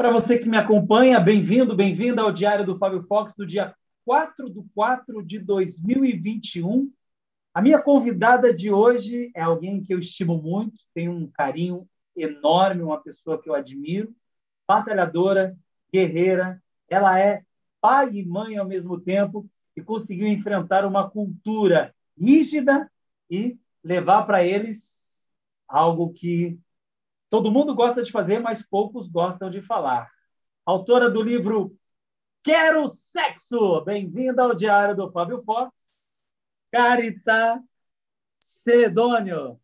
Para você que me acompanha, bem-vindo, bem-vinda ao Diário do Fábio Fox do dia 4 de 4 de 2021. A minha convidada de hoje é alguém que eu estimo muito, tenho um carinho enorme, uma pessoa que eu admiro, batalhadora, guerreira. Ela é pai e mãe ao mesmo tempo e conseguiu enfrentar uma cultura rígida e levar para eles algo que todo mundo gosta de fazer, mas poucos gostam de falar. Autora do livro Quero Sexo! Bem-vinda ao Diário do Fábio Fox. Carita Celedônio,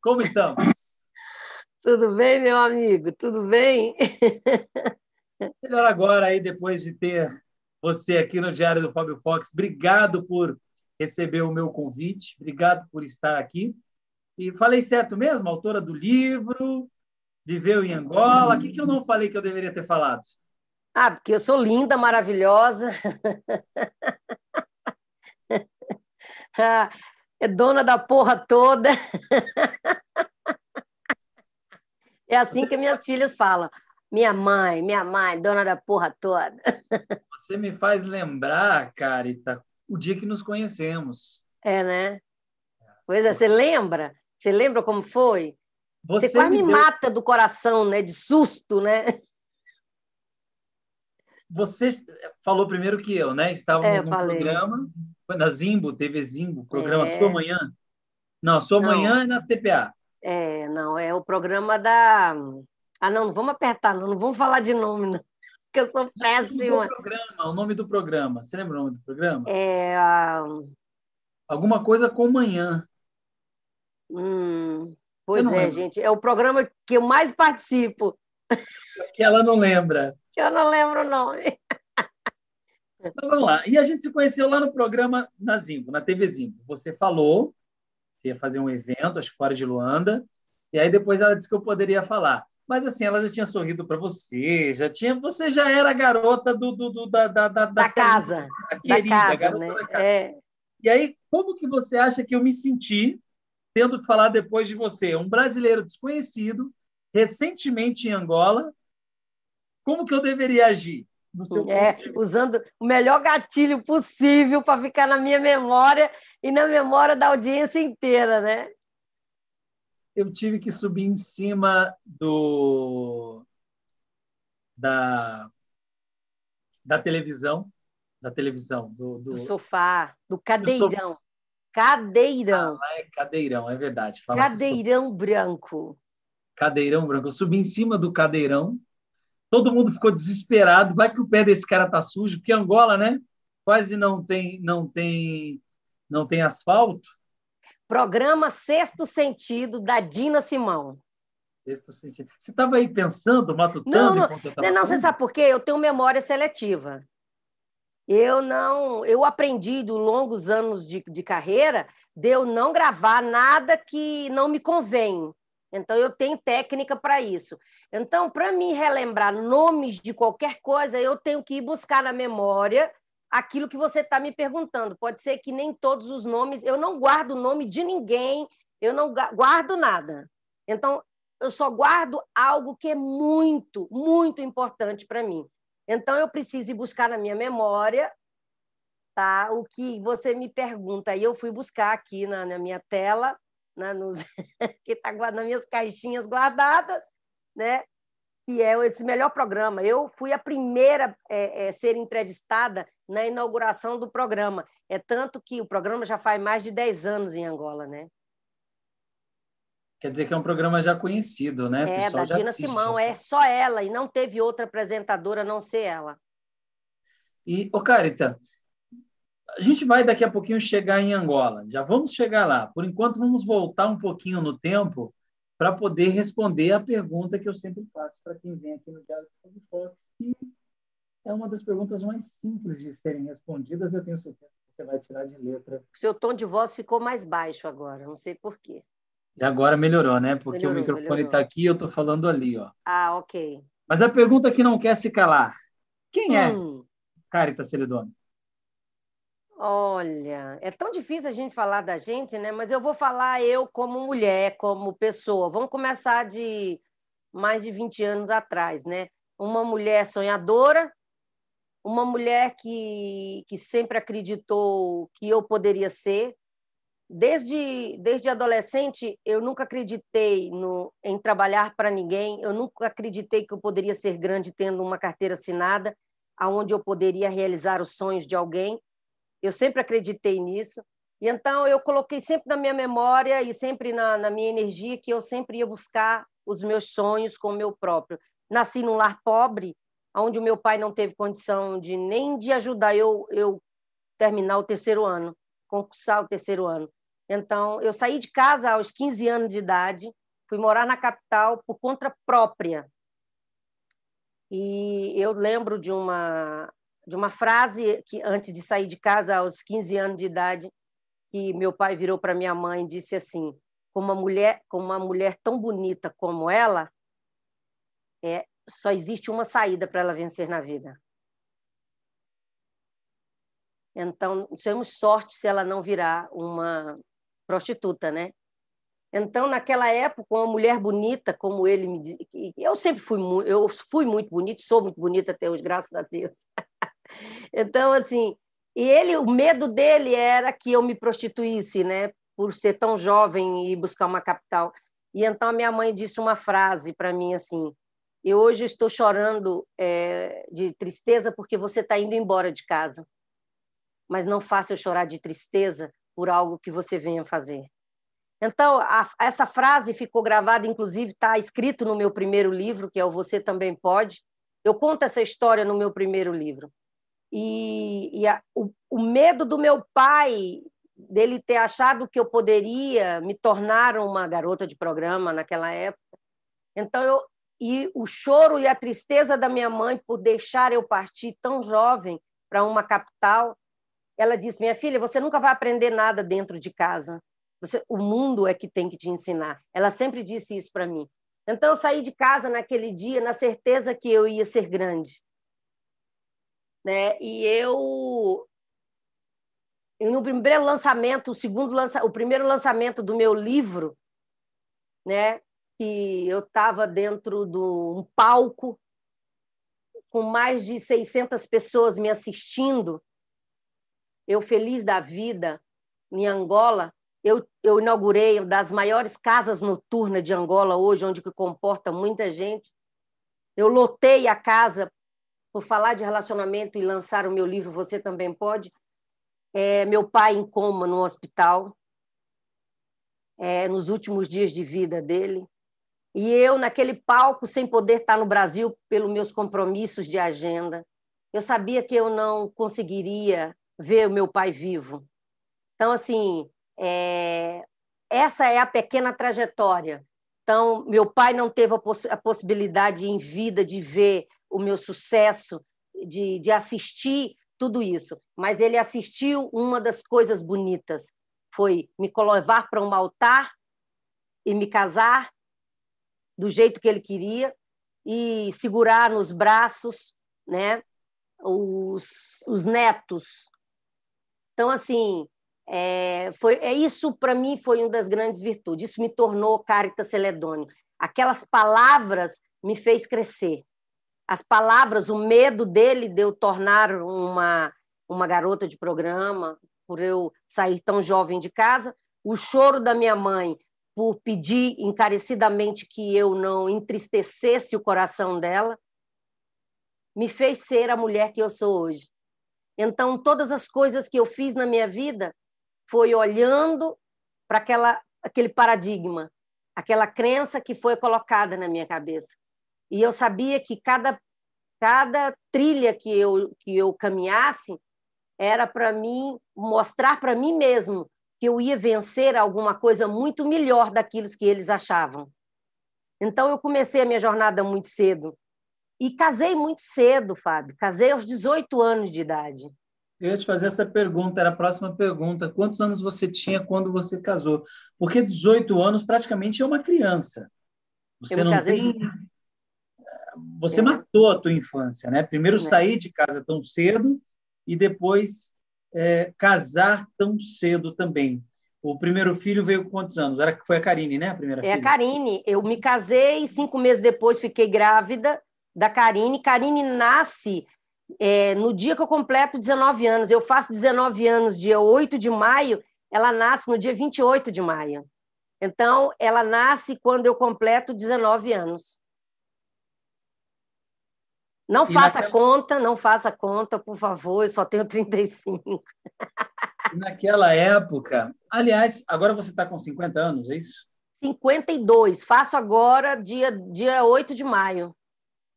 como estamos? Tudo bem, meu amigo? Tudo bem? Melhor agora, aí, depois de ter você aqui no Diário do Fábio Fox. Obrigado por receber o meu convite, obrigado por estar aqui. E falei certo mesmo? Autora do livro, viveu em Angola. O que, que eu não falei que eu deveria ter falado? Ah, porque eu sou linda, maravilhosa. é dona da porra toda. É assim que minhas filhas falam. Minha mãe, minha mãe, dona da porra toda. Você me faz lembrar, Carita, o dia que nos conhecemos. É, né? Pois é, você lembra? Você lembra como foi? Você, você quase me, deu... mata do coração, né? De susto, né? Você falou primeiro que eu, né? Estávamos é, no falei. programa, na Zimbo, TV Zimbo, programa é. Sua Manhã. Não, Sua não. Manhã é na TPA. É, não, é o programa da. Ah, não, não vamos apertar, não, não vamos falar de nome, não, porque eu sou péssima. O, programa, o nome do programa, você lembra o nome do programa? É. Alguma coisa com manhã. Hum, pois é, lembro. gente, é o programa que eu mais participo. Que ela não lembra. Eu não lembro o nome. Então, vamos lá. E a gente se conheceu lá no programa na Zimbo, na TV Zimbo. Você falou que ia fazer um evento, acho que fora de Luanda, e aí depois ela disse que eu poderia falar. Mas assim, ela já tinha sorrido para você, já tinha, você já era a garota do, do, do da, da, da, da casa, querida, da casa, né? Da casa. É. E aí, como que você acha que eu me senti tendo que falar depois de você, um brasileiro desconhecido, recentemente em Angola, como que eu deveria agir? É, usando o melhor gatilho possível para ficar na minha memória e na memória da audiência inteira, né? Eu tive que subir em cima do da da televisão, da televisão, do, do... do sofá, do cadeirão. Cadeirão. Ah, é cadeirão, é verdade. Cadeirão branco. Cadeirão branco. Eu subi em cima do cadeirão todo mundo ficou desesperado. Vai que o pé desse cara tá sujo, porque Angola, né? Quase não tem, não tem, não tem asfalto. Programa Sexto Sentido da Dina Simão. Sexto Sentido. Você estava aí pensando, matutando? Não, não, não, não você sabe por quê? Eu tenho memória seletiva. Eu não, eu aprendi dos longos anos de, de carreira de eu não gravar nada que não me convém. Então, eu tenho técnica para isso. Então, para me relembrar nomes de qualquer coisa, eu tenho que ir buscar na memória aquilo que você está me perguntando. Pode ser que nem todos os nomes, eu não guardo o nome de ninguém, eu não guardo nada. Então, eu só guardo algo que é muito, muito importante para mim. Então, eu preciso ir buscar na minha memória tá, o que você me pergunta. E eu fui buscar aqui na, na minha tela né, nos, que está nas minhas caixinhas guardadas, né? que é esse melhor programa. Eu fui a primeira a é, é, ser entrevistada na inauguração do programa. É tanto que o programa já faz mais de 10 anos em Angola, né? Quer dizer que é um programa já conhecido, né? É, da Dina assiste. Simão, é só ela, e não teve outra apresentadora a não ser ela. E, ô Carita, a gente vai daqui a pouquinho chegar em Angola, já vamos chegar lá. Por enquanto, vamos voltar um pouquinho no tempo para poder responder a pergunta que eu sempre faço para quem vem aqui no Diário do Fox, que é uma das perguntas mais simples de serem respondidas. Eu tenho certeza que você vai tirar de letra. O seu tom de voz ficou mais baixo agora, não sei por quê. E agora melhorou, né? Porque melhorou, o microfone está aqui e eu estou falando ali, ó. Ah, ok. Mas a pergunta que não quer se calar: quem é hum. Carita Celedoni? Olha, é tão difícil a gente falar da gente, né? Mas eu vou falar eu como mulher, como pessoa. Vamos começar de mais de 20 anos atrás, né? uma mulher sonhadora, uma mulher que, que sempre acreditou que eu poderia ser. Desde, desde adolescente, eu nunca acreditei no, em trabalhar para ninguém, eu nunca acreditei que eu poderia ser grande tendo uma carteira assinada, aonde eu poderia realizar os sonhos de alguém. Eu sempre acreditei nisso. E então eu coloquei sempre na minha memória e sempre na, na minha energia que eu sempre ia buscar os meus sonhos com o meu próprio. Nasci num lar pobre, onde o meu pai não teve condição de nem de ajudar eu eu terminar o terceiro ano, concursar o terceiro ano. Então, eu saí de casa aos 15 anos de idade, fui morar na capital por conta própria. E eu lembro de uma de uma frase que antes de sair de casa aos 15 anos de idade, que meu pai virou para minha mãe e disse assim: "Com uma mulher, com uma mulher tão bonita como ela, é só existe uma saída para ela vencer na vida. Então, temos sorte se ela não virar uma prostituta, né? Então, naquela época, uma mulher bonita como ele me diz, eu sempre fui eu fui muito bonita, sou muito bonita até hoje, graças a Deus. então, assim, e ele, o medo dele era que eu me prostituísse, né? Por ser tão jovem e buscar uma capital. E então a minha mãe disse uma frase para mim assim: eu hoje estou chorando é, de tristeza porque você está indo embora de casa. Mas não faça eu chorar de tristeza por algo que você venha fazer. Então, a, essa frase ficou gravada, inclusive está escrito no meu primeiro livro, que é o Você Também Pode. Eu conto essa história no meu primeiro livro. E, e a, o, o medo do meu pai dele ter achado que eu poderia me tornar uma garota de programa naquela época. Então eu e o choro e a tristeza da minha mãe por deixar eu partir tão jovem para uma capital. Ela disse: "Minha filha, você nunca vai aprender nada dentro de casa. Você, o mundo é que tem que te ensinar". Ela sempre disse isso para mim. Então eu saí de casa naquele dia na certeza que eu ia ser grande né? E eu no primeiro lançamento, o segundo lança, o primeiro lançamento do meu livro, né? Que eu estava dentro de um palco com mais de 600 pessoas me assistindo, eu feliz da vida em Angola, eu, eu inaugurei uma das maiores casas noturnas de Angola hoje, onde que comporta muita gente. Eu lotei a casa por falar de relacionamento e lançar o meu livro Você Também Pode. É, meu pai em coma no hospital, é, nos últimos dias de vida dele. E eu, naquele palco, sem poder estar no Brasil pelos meus compromissos de agenda, eu sabia que eu não conseguiria ver o meu pai vivo. Então, assim, é... essa é a pequena trajetória. Então, meu pai não teve a, poss a possibilidade em vida de ver o meu sucesso, de, de assistir tudo isso, mas ele assistiu uma das coisas bonitas, foi me levar para um altar e me casar do jeito que ele queria e segurar nos braços, né, os, os netos. Então assim, é, foi, é isso para mim foi uma das grandes virtudes. Isso me tornou Caritas Celedônio. Aquelas palavras me fez crescer as palavras, o medo dele de eu tornar uma, uma garota de programa, por eu sair tão jovem de casa, o choro da minha mãe por pedir encarecidamente que eu não entristecesse o coração dela, me fez ser a mulher que eu sou hoje. Então, todas as coisas que eu fiz na minha vida foi olhando para aquela aquele paradigma, aquela crença que foi colocada na minha cabeça. E eu sabia que cada, cada trilha que eu, que eu caminhasse era para mim mostrar para mim mesmo que eu ia vencer alguma coisa muito melhor daquilo que eles achavam. Então eu comecei a minha jornada muito cedo e casei muito cedo, Fábio. Casei aos 18 anos de idade. Eu ia te fazer essa pergunta, era a próxima pergunta. Quantos anos você tinha quando você casou? Porque 18 anos praticamente é uma criança. Você não tem você é. matou a tua infância, né? Primeiro é. sair de casa tão cedo e depois é, casar tão cedo também. O primeiro filho veio com quantos anos? Era foi a Karine, né? A primeira é filha. a Karine. Eu me casei cinco meses depois fiquei grávida da Karine. Karine nasce é, no dia que eu completo 19 anos. Eu faço 19 anos dia 8 de maio, ela nasce no dia 28 de maio. Então, ela nasce quando eu completo 19 anos. Não e faça naquela... conta, não faça conta, por favor, eu só tenho 35. E naquela época, aliás, agora você está com 50 anos, é isso? 52, faço agora dia, dia 8 de maio.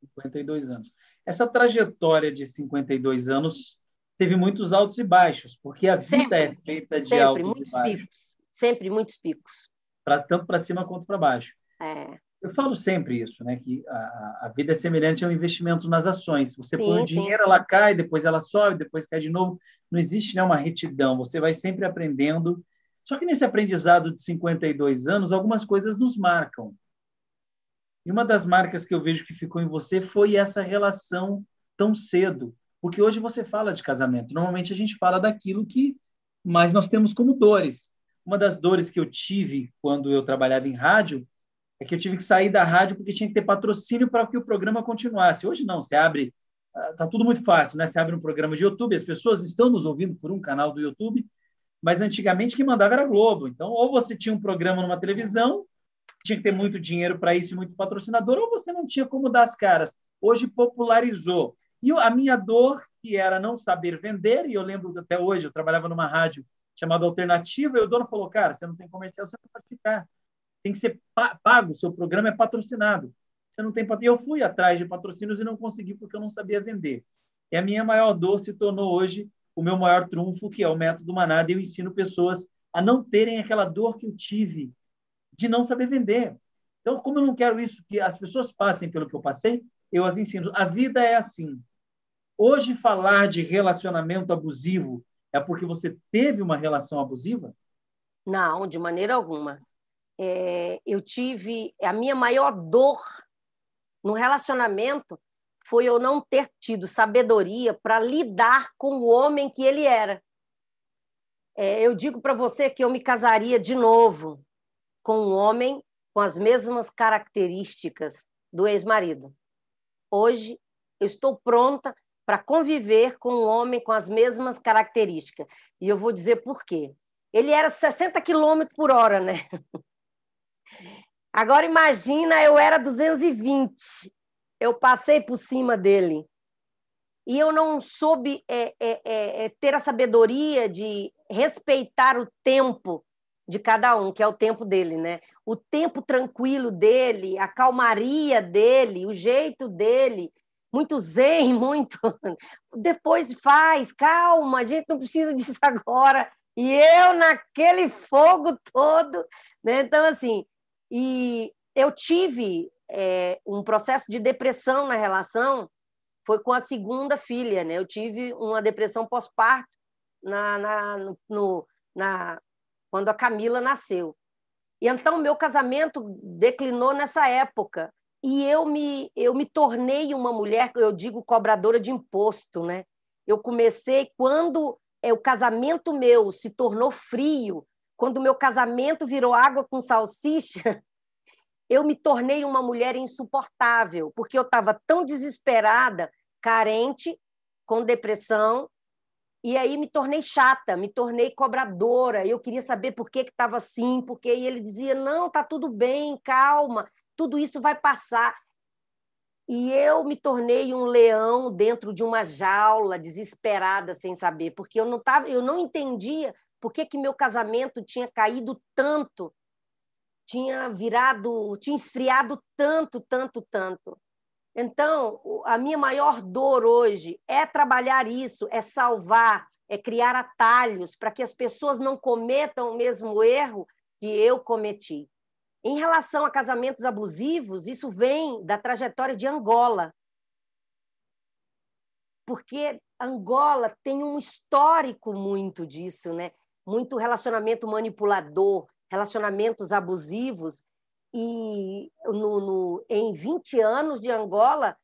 52 anos. Essa trajetória de 52 anos teve muitos altos e baixos, porque a sempre, vida é feita de sempre, altos e baixos. Picos, sempre muitos picos. Pra, tanto para cima quanto para baixo. É. Eu falo sempre isso, né? Que a, a vida é semelhante ao investimento nas ações. Você sim, põe o dinheiro, sim. ela cai, depois ela sobe, depois cai de novo. Não existe né, uma retidão. Você vai sempre aprendendo. Só que nesse aprendizado de 52 anos, algumas coisas nos marcam. E uma das marcas que eu vejo que ficou em você foi essa relação tão cedo. Porque hoje você fala de casamento. Normalmente a gente fala daquilo que mais nós temos como dores. Uma das dores que eu tive quando eu trabalhava em rádio é que eu tive que sair da rádio porque tinha que ter patrocínio para que o programa continuasse. Hoje não, você abre, ah, tá tudo muito fácil, né? Você abre um programa de YouTube, as pessoas estão nos ouvindo por um canal do YouTube, mas antigamente quem mandava era Globo. Então, ou você tinha um programa numa televisão, tinha que ter muito dinheiro para isso e muito patrocinador, ou você não tinha como dar as caras. Hoje popularizou. E a minha dor, que era não saber vender, e eu lembro até hoje, eu trabalhava numa rádio chamada Alternativa, e o dono falou, cara, você não tem comercial, você não pode ficar tem que ser pago, seu programa é patrocinado. Você não tem E eu fui atrás de patrocínios e não consegui porque eu não sabia vender. E a minha maior dor se tornou hoje o meu maior trunfo, que é o método Manada. Eu ensino pessoas a não terem aquela dor que eu tive de não saber vender. Então, como eu não quero isso, que as pessoas passem pelo que eu passei, eu as ensino. A vida é assim. Hoje, falar de relacionamento abusivo é porque você teve uma relação abusiva? Não, de maneira alguma é, eu tive a minha maior dor no relacionamento foi eu não ter tido sabedoria para lidar com o homem que ele era. É, eu digo para você que eu me casaria de novo com um homem com as mesmas características do ex-marido. Hoje eu estou pronta para conviver com um homem com as mesmas características. E eu vou dizer por quê. Ele era 60 quilômetros por hora, né? Agora imagina, eu era 220. Eu passei por cima dele. E eu não soube é, é, é, é, ter a sabedoria de respeitar o tempo de cada um, que é o tempo dele, né? O tempo tranquilo dele, a calmaria dele, o jeito dele, muito zen, muito. Depois faz, calma, a gente não precisa disso agora. E eu naquele fogo todo, né? Então assim, e eu tive é, um processo de depressão na relação, foi com a segunda filha, né? Eu tive uma depressão pós-parto na, na, no, na, quando a Camila nasceu. E então meu casamento declinou nessa época. E eu me, eu me tornei uma mulher, eu digo, cobradora de imposto, né? Eu comecei quando é, o casamento meu se tornou frio, quando o meu casamento virou água com salsicha, eu me tornei uma mulher insuportável, porque eu estava tão desesperada, carente, com depressão, e aí me tornei chata, me tornei cobradora. Eu queria saber por que estava assim, porque ele dizia: não, tá tudo bem, calma, tudo isso vai passar. E eu me tornei um leão dentro de uma jaula, desesperada, sem saber, porque eu não tava, eu não entendia por que, que meu casamento tinha caído tanto, tinha virado, tinha esfriado tanto, tanto, tanto. Então, a minha maior dor hoje é trabalhar isso, é salvar, é criar atalhos para que as pessoas não cometam o mesmo erro que eu cometi. Em relação a casamentos abusivos, isso vem da trajetória de Angola. Porque Angola tem um histórico muito disso, né? muito relacionamento manipulador, relacionamentos abusivos. E no, no, em 20 anos de Angola,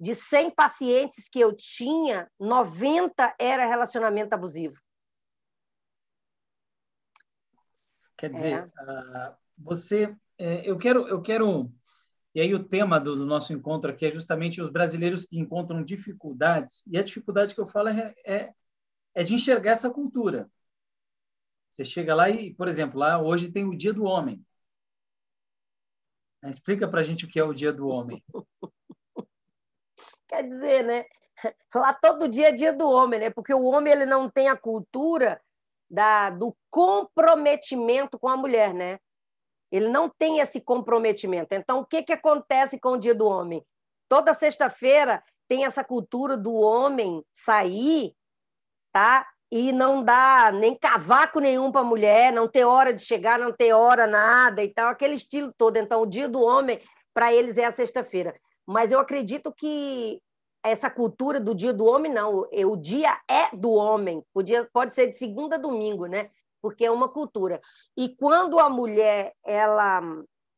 de 100 pacientes que eu tinha, 90 era relacionamento abusivo. Quer dizer, é. uh, você, é, eu quero, eu quero E aí o tema do, do, nosso encontro aqui é justamente os brasileiros que encontram dificuldades. E a dificuldade que eu falo é, é, é de enxergar essa cultura. Você chega lá e, por exemplo, lá hoje tem o Dia do Homem. Explica para a gente o que é o Dia do Homem. Quer dizer, né? Lá todo dia é Dia do Homem, né? Porque o homem ele não tem a cultura da, do comprometimento com a mulher, né? Ele não tem esse comprometimento. Então, o que, que acontece com o Dia do Homem? Toda sexta-feira tem essa cultura do homem sair, tá? E não dá nem cavaco nenhum para a mulher, não ter hora de chegar, não ter hora nada e tal, aquele estilo todo. Então, o Dia do Homem, para eles, é a sexta-feira. Mas eu acredito que essa cultura do Dia do Homem, não. O dia é do homem. O dia pode ser de segunda a domingo, né? porque é uma cultura. E quando a mulher ela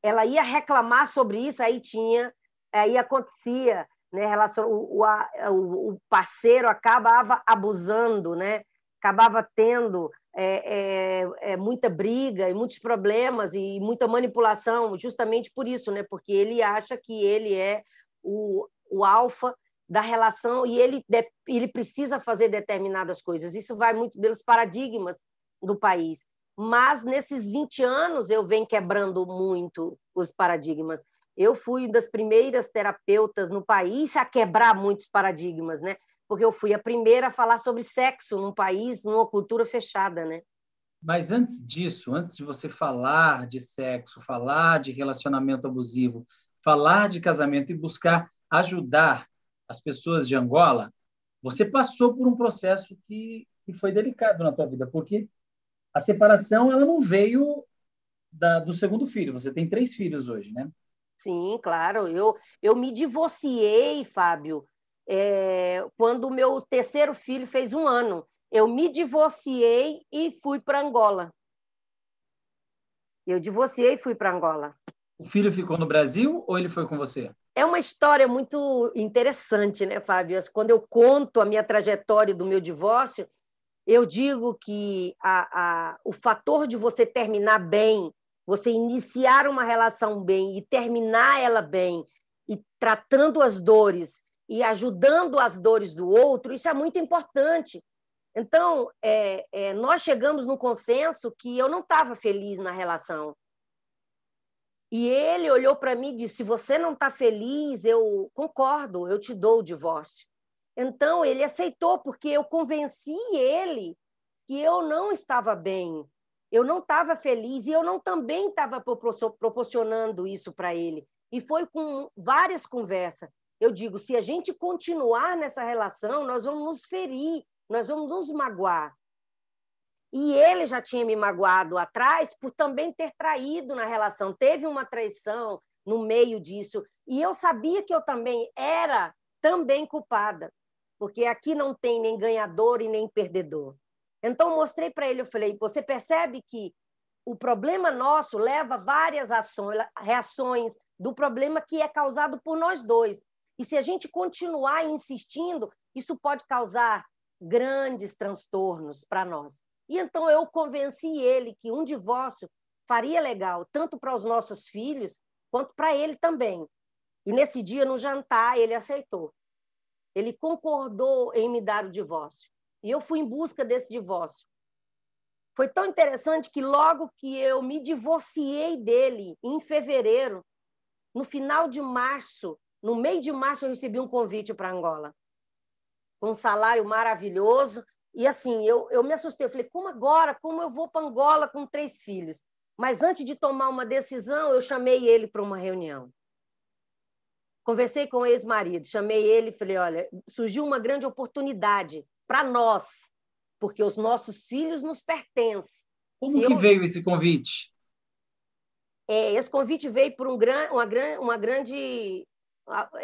ela ia reclamar sobre isso, aí tinha, aí acontecia, né? Relacion... O, o, o parceiro acabava abusando, né? Acabava tendo é, é, é, muita briga e muitos problemas e muita manipulação, justamente por isso, né? Porque ele acha que ele é o, o alfa da relação e ele, ele precisa fazer determinadas coisas. Isso vai muito pelos paradigmas do país. Mas nesses 20 anos eu venho quebrando muito os paradigmas. Eu fui das primeiras terapeutas no país a quebrar muitos paradigmas, né? Porque eu fui a primeira a falar sobre sexo num país, numa cultura fechada, né? Mas antes disso, antes de você falar de sexo, falar de relacionamento abusivo, falar de casamento e buscar ajudar as pessoas de Angola, você passou por um processo que, que foi delicado na tua vida, porque a separação ela não veio da, do segundo filho. Você tem três filhos hoje, né? Sim, claro. Eu, eu me divorciei, Fábio, é, quando o meu terceiro filho fez um ano. Eu me divorciei e fui para Angola. Eu divorciei e fui para Angola. O filho ficou no Brasil ou ele foi com você? É uma história muito interessante, né, Fábio? Quando eu conto a minha trajetória do meu divórcio, eu digo que a, a, o fator de você terminar bem, você iniciar uma relação bem e terminar ela bem, e tratando as dores e ajudando as dores do outro, isso é muito importante. Então, é, é, nós chegamos no consenso que eu não estava feliz na relação. E ele olhou para mim e disse: se você não está feliz, eu concordo, eu te dou o divórcio. Então, ele aceitou, porque eu convenci ele que eu não estava bem, eu não estava feliz e eu não também estava proporcionando isso para ele. E foi com várias conversas. Eu digo: se a gente continuar nessa relação, nós vamos nos ferir, nós vamos nos magoar. E ele já tinha me magoado atrás por também ter traído na relação. Teve uma traição no meio disso. E eu sabia que eu também era também culpada porque aqui não tem nem ganhador e nem perdedor. Então, mostrei para ele, eu falei, você percebe que o problema nosso leva várias ações, reações do problema que é causado por nós dois. E se a gente continuar insistindo, isso pode causar grandes transtornos para nós. E então eu convenci ele que um divórcio faria legal, tanto para os nossos filhos, quanto para ele também. E nesse dia, no jantar, ele aceitou. Ele concordou em me dar o divórcio. E eu fui em busca desse divórcio. Foi tão interessante que logo que eu me divorciei dele, em fevereiro, no final de março, no meio de março, eu recebi um convite para Angola. Com um salário maravilhoso. E assim, eu, eu me assustei. Eu falei, como agora? Como eu vou para Angola com três filhos? Mas antes de tomar uma decisão, eu chamei ele para uma reunião. Conversei com o ex-marido, chamei ele e falei: olha, surgiu uma grande oportunidade para nós, porque os nossos filhos nos pertencem. Como Se que eu... veio esse convite? É, esse convite veio por um gran, uma, gran, uma grande.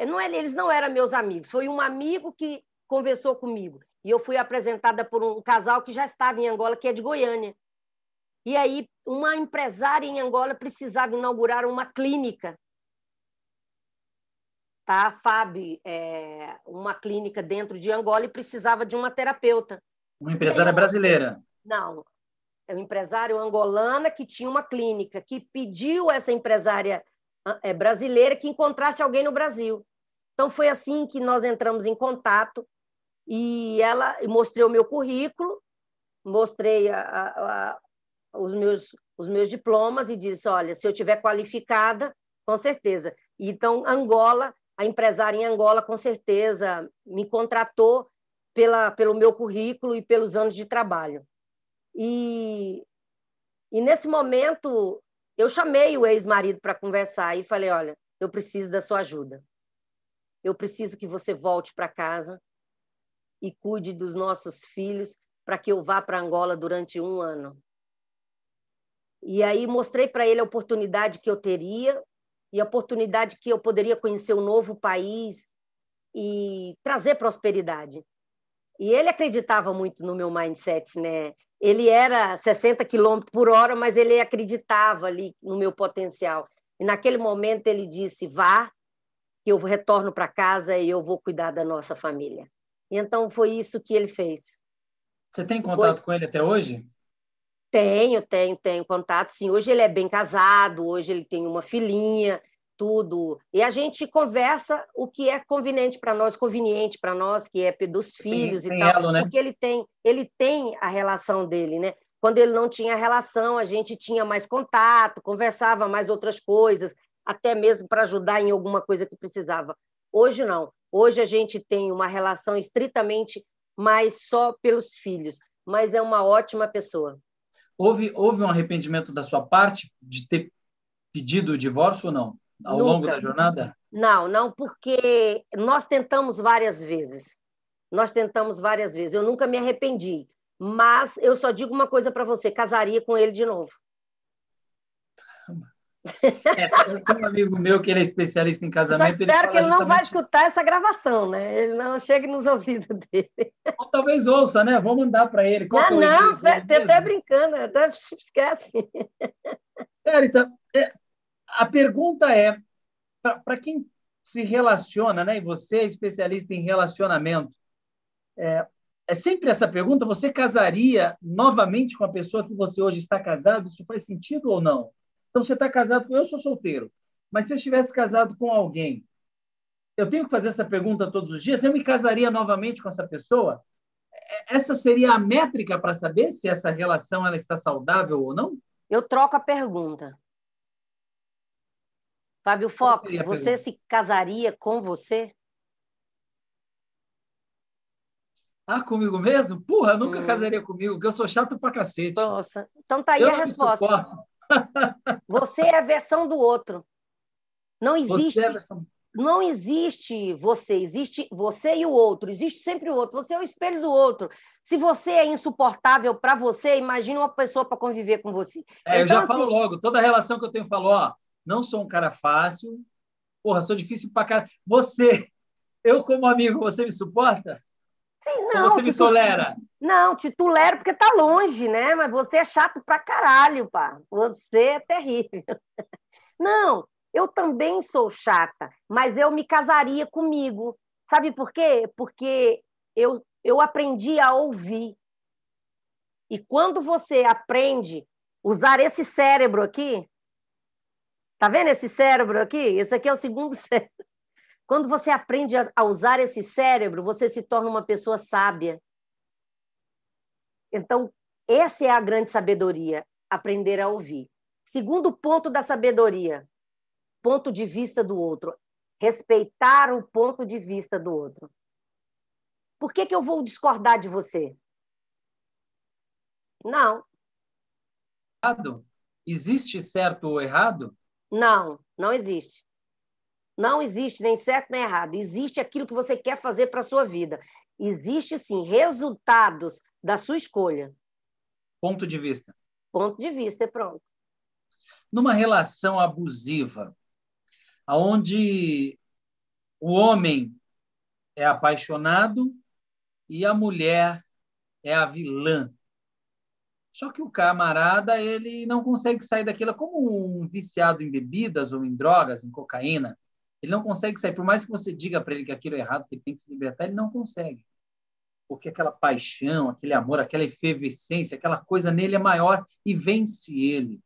Não, é, eles não eram meus amigos, foi um amigo que conversou comigo. E eu fui apresentada por um casal que já estava em Angola, que é de Goiânia. E aí, uma empresária em Angola precisava inaugurar uma clínica tá? A FAB, é, uma clínica dentro de Angola, e precisava de uma terapeuta. Uma empresária brasileira? Não, é um empresário angolana que tinha uma clínica, que pediu essa empresária é, brasileira que encontrasse alguém no Brasil. Então foi assim que nós entramos em contato e ela mostrei o meu currículo, mostrei a, a, a, os, meus, os meus diplomas e disse: olha, se eu tiver qualificada, com certeza. Então, Angola, a empresária em Angola, com certeza, me contratou pela, pelo meu currículo e pelos anos de trabalho. E, e nesse momento, eu chamei o ex-marido para conversar e falei: olha, eu preciso da sua ajuda. Eu preciso que você volte para casa e cuide dos nossos filhos para que eu vá para Angola durante um ano. E aí mostrei para ele a oportunidade que eu teria e a oportunidade que eu poderia conhecer um novo país e trazer prosperidade. E ele acreditava muito no meu mindset, né? Ele era 60 quilômetros por hora, mas ele acreditava ali no meu potencial. E naquele momento ele disse: vá, que eu retorno para casa e eu vou cuidar da nossa família. E então foi isso que ele fez. Você tem contato foi... com ele até hoje? Tenho, tenho, tenho contato, sim. Hoje ele é bem casado, hoje ele tem uma filhinha, tudo. E a gente conversa o que é conveniente para nós, conveniente para nós, que é dos filhos tem, e tem tal, elo, né? porque ele tem, ele tem a relação dele, né? Quando ele não tinha relação, a gente tinha mais contato, conversava mais outras coisas, até mesmo para ajudar em alguma coisa que precisava. Hoje não. Hoje a gente tem uma relação estritamente mais só pelos filhos, mas é uma ótima pessoa. Houve, houve um arrependimento da sua parte de ter pedido o divórcio ou não? Ao Nunca. longo da jornada? Não, não, porque nós tentamos várias vezes. Nós tentamos várias vezes. Eu nunca me arrependi. Mas eu só digo uma coisa para você: casaria com ele de novo. É, tem um amigo meu que ele é especialista em casamento. Eu espero ele que ele não vai escutar essa gravação, né? Ele não chegue nos ouvidos dele. Ou talvez ouça, né? Vamos mandar para ele. Qual não, não, estou até brincando, até esquece. Érita, é, a pergunta é, para quem se relaciona, né? E você é especialista em relacionamento, é, é sempre essa pergunta: você casaria novamente com a pessoa que você hoje está casado? Isso faz sentido ou não? Então, você está casado com eu, sou solteiro. Mas se eu estivesse casado com alguém, eu tenho que fazer essa pergunta todos os dias: eu me casaria novamente com essa pessoa? Essa seria a métrica para saber se essa relação ela está saudável ou não? Eu troco a pergunta. Fábio Fox, você se casaria com você? Ah, comigo mesmo? Porra, nunca hum. casaria comigo, porque eu sou chato pra cacete. Nossa, então tá aí eu a resposta. Você é a versão do outro. Não existe. É versão... Não existe você, existe você e o outro, existe sempre o outro. Você é o espelho do outro. Se você é insuportável para você, imagine uma pessoa para conviver com você. É, então, eu já assim... falo logo, toda relação que eu tenho, falo, ó, não sou um cara fácil, porra, sou difícil para cara. Você, eu como amigo, você me suporta? Sim, não. Ou você me tolera? Não, te tolero porque tá longe, né? Mas você é chato pra caralho, pá. Você é terrível. Não, eu também sou chata, mas eu me casaria comigo. Sabe por quê? Porque eu, eu aprendi a ouvir. E quando você aprende a usar esse cérebro aqui, tá vendo esse cérebro aqui? Esse aqui é o segundo cérebro. Quando você aprende a usar esse cérebro, você se torna uma pessoa sábia. Então, essa é a grande sabedoria, aprender a ouvir. Segundo ponto da sabedoria, ponto de vista do outro. Respeitar o ponto de vista do outro. Por que, que eu vou discordar de você? Não. Existe certo ou errado? Não, não existe. Não existe nem certo nem errado. Existe aquilo que você quer fazer para a sua vida. Existe sim resultados da sua escolha. Ponto de vista. Ponto de vista, é pronto. Numa relação abusiva, onde o homem é apaixonado e a mulher é a vilã. Só que o camarada ele não consegue sair daquilo como um viciado em bebidas ou em drogas, em cocaína. Ele não consegue sair, por mais que você diga para ele que aquilo é errado, que ele tem que se libertar, ele não consegue. Porque aquela paixão, aquele amor, aquela efervescência, aquela coisa nele é maior e vence ele.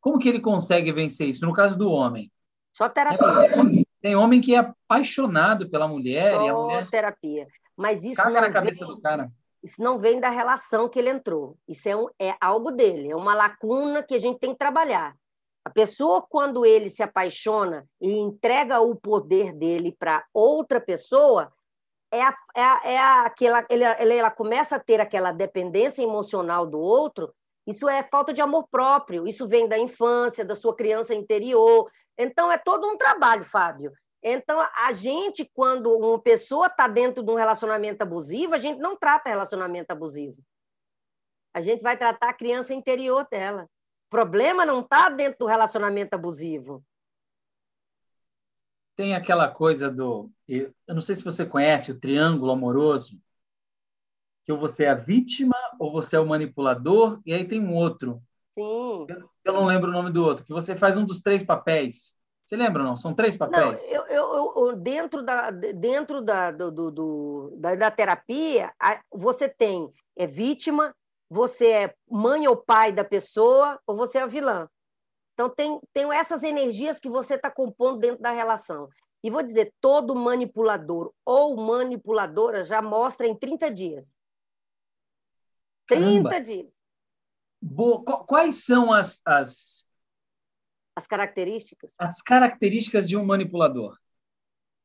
Como que ele consegue vencer isso? No caso do homem. Só terapia. Tem homem que é apaixonado pela mulher. Só e a mulher terapia. Mas isso caga não na cabeça vem, do cara. Isso não vem da relação que ele entrou. Isso é, um, é algo dele, é uma lacuna que a gente tem que trabalhar. A pessoa, quando ele se apaixona e entrega o poder dele para outra pessoa, é, a, é, a, é a, aquela, ele, ela começa a ter aquela dependência emocional do outro. Isso é falta de amor próprio. Isso vem da infância, da sua criança interior. Então, é todo um trabalho, Fábio. Então, a gente, quando uma pessoa está dentro de um relacionamento abusivo, a gente não trata relacionamento abusivo. A gente vai tratar a criança interior dela. O problema não está dentro do relacionamento abusivo. Tem aquela coisa do. Eu não sei se você conhece o triângulo amoroso, que ou você é a vítima, ou você é o manipulador, e aí tem um outro. Sim. Eu não lembro o nome do outro, que você faz um dos três papéis. Você lembra ou não? São três papéis? Não, eu, eu, eu dentro, da, dentro da, do, do, da, da, terapia, você tem é vítima, você é mãe ou pai da pessoa, ou você é a vilã. Então, tem, tem essas energias que você está compondo dentro da relação. E vou dizer, todo manipulador ou manipuladora já mostra em 30 dias. 30 Caramba. dias. Boa. Quais são as, as as características? As características de um manipulador.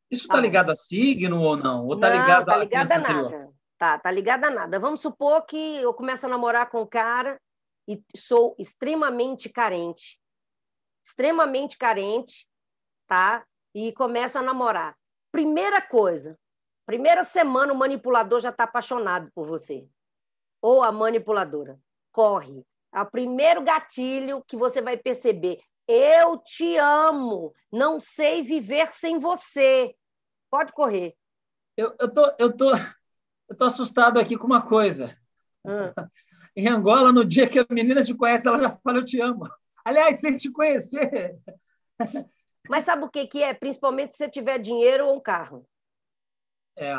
Isso está ah. ligado a signo ou não? Ou está ligado, tá ligado a, a nada. Tá, tá ligado a nada. Vamos supor que eu começo a namorar com um cara e sou extremamente carente. Extremamente carente, tá? E começo a namorar. Primeira coisa, primeira semana o manipulador já está apaixonado por você. Ou a manipuladora. Corre. É o primeiro gatilho que você vai perceber. Eu te amo, não sei viver sem você. Pode correr. Eu, eu, tô, eu, tô, eu tô assustado aqui com uma coisa. Hum. Em Angola, no dia que a menina te conhece, ela já fala: Eu te amo. Aliás, sem te conhecer. Mas sabe o que, que é? Principalmente se você tiver dinheiro ou um carro. É.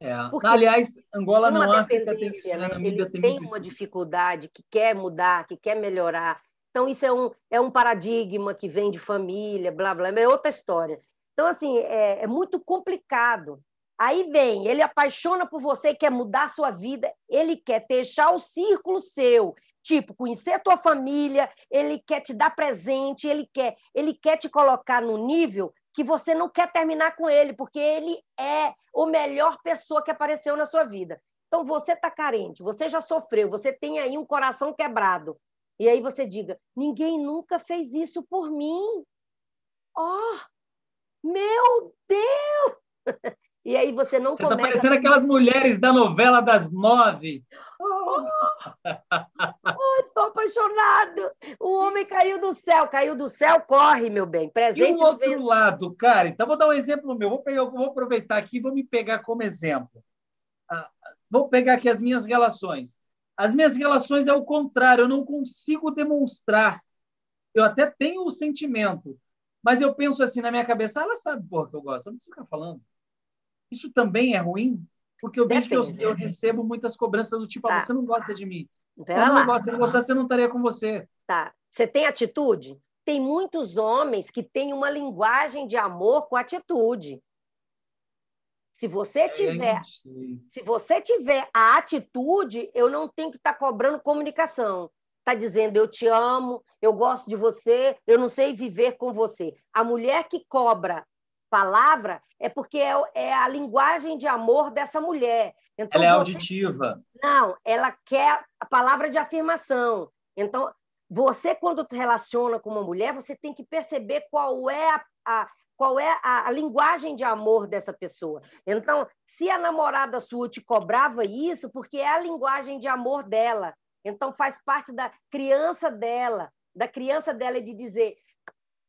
É. Aliás, Angola não, África tem né? né? Eles têm uma dificuldade que quer mudar, que quer melhorar. Então, isso é um, é um paradigma que vem de família, blá, blá, é outra história. Então, assim, é, é muito complicado. Aí vem, ele apaixona por você, quer mudar a sua vida, ele quer fechar o círculo seu, tipo, conhecer tua família, ele quer te dar presente, ele quer, ele quer te colocar no nível que você não quer terminar com ele, porque ele é o melhor pessoa que apareceu na sua vida. Então você está carente, você já sofreu, você tem aí um coração quebrado. E aí você diga: ninguém nunca fez isso por mim. Oh, meu Deus! E aí você não você tá começa... Está parecendo aquelas mulheres da novela das nove. Oh, oh, estou apaixonado. O homem caiu do céu. Caiu do céu, corre, meu bem. Presente e o outro vez... lado, cara. Então, vou dar um exemplo meu. Vou, pegar, vou aproveitar aqui e vou me pegar como exemplo. Ah, vou pegar aqui as minhas relações. As minhas relações é o contrário, eu não consigo demonstrar. Eu até tenho o sentimento, mas eu penso assim na minha cabeça, ah, ela sabe porra que eu gosto, eu não preciso ficar falando. Isso também é ruim, porque eu vejo que eu, eu, recebo muitas cobranças do tipo, ah, tá. ah, você não gosta de mim. Pera eu não gosto, se não gostasse, eu não estaria com você. Tá. Você tem atitude? Tem muitos homens que têm uma linguagem de amor com atitude. Se você tiver, se você tiver a atitude, eu não tenho que estar tá cobrando comunicação. Está dizendo eu te amo, eu gosto de você, eu não sei viver com você. A mulher que cobra palavra é porque é, é a linguagem de amor dessa mulher. Então, ela é você... auditiva. Não, ela quer a palavra de afirmação. Então, você, quando te relaciona com uma mulher, você tem que perceber qual é a, a qual é a, a, linguagem de amor dessa pessoa. Então, se a namorada sua te cobrava isso, porque é a linguagem de amor dela. Então, faz parte da criança dela, da criança dela de dizer: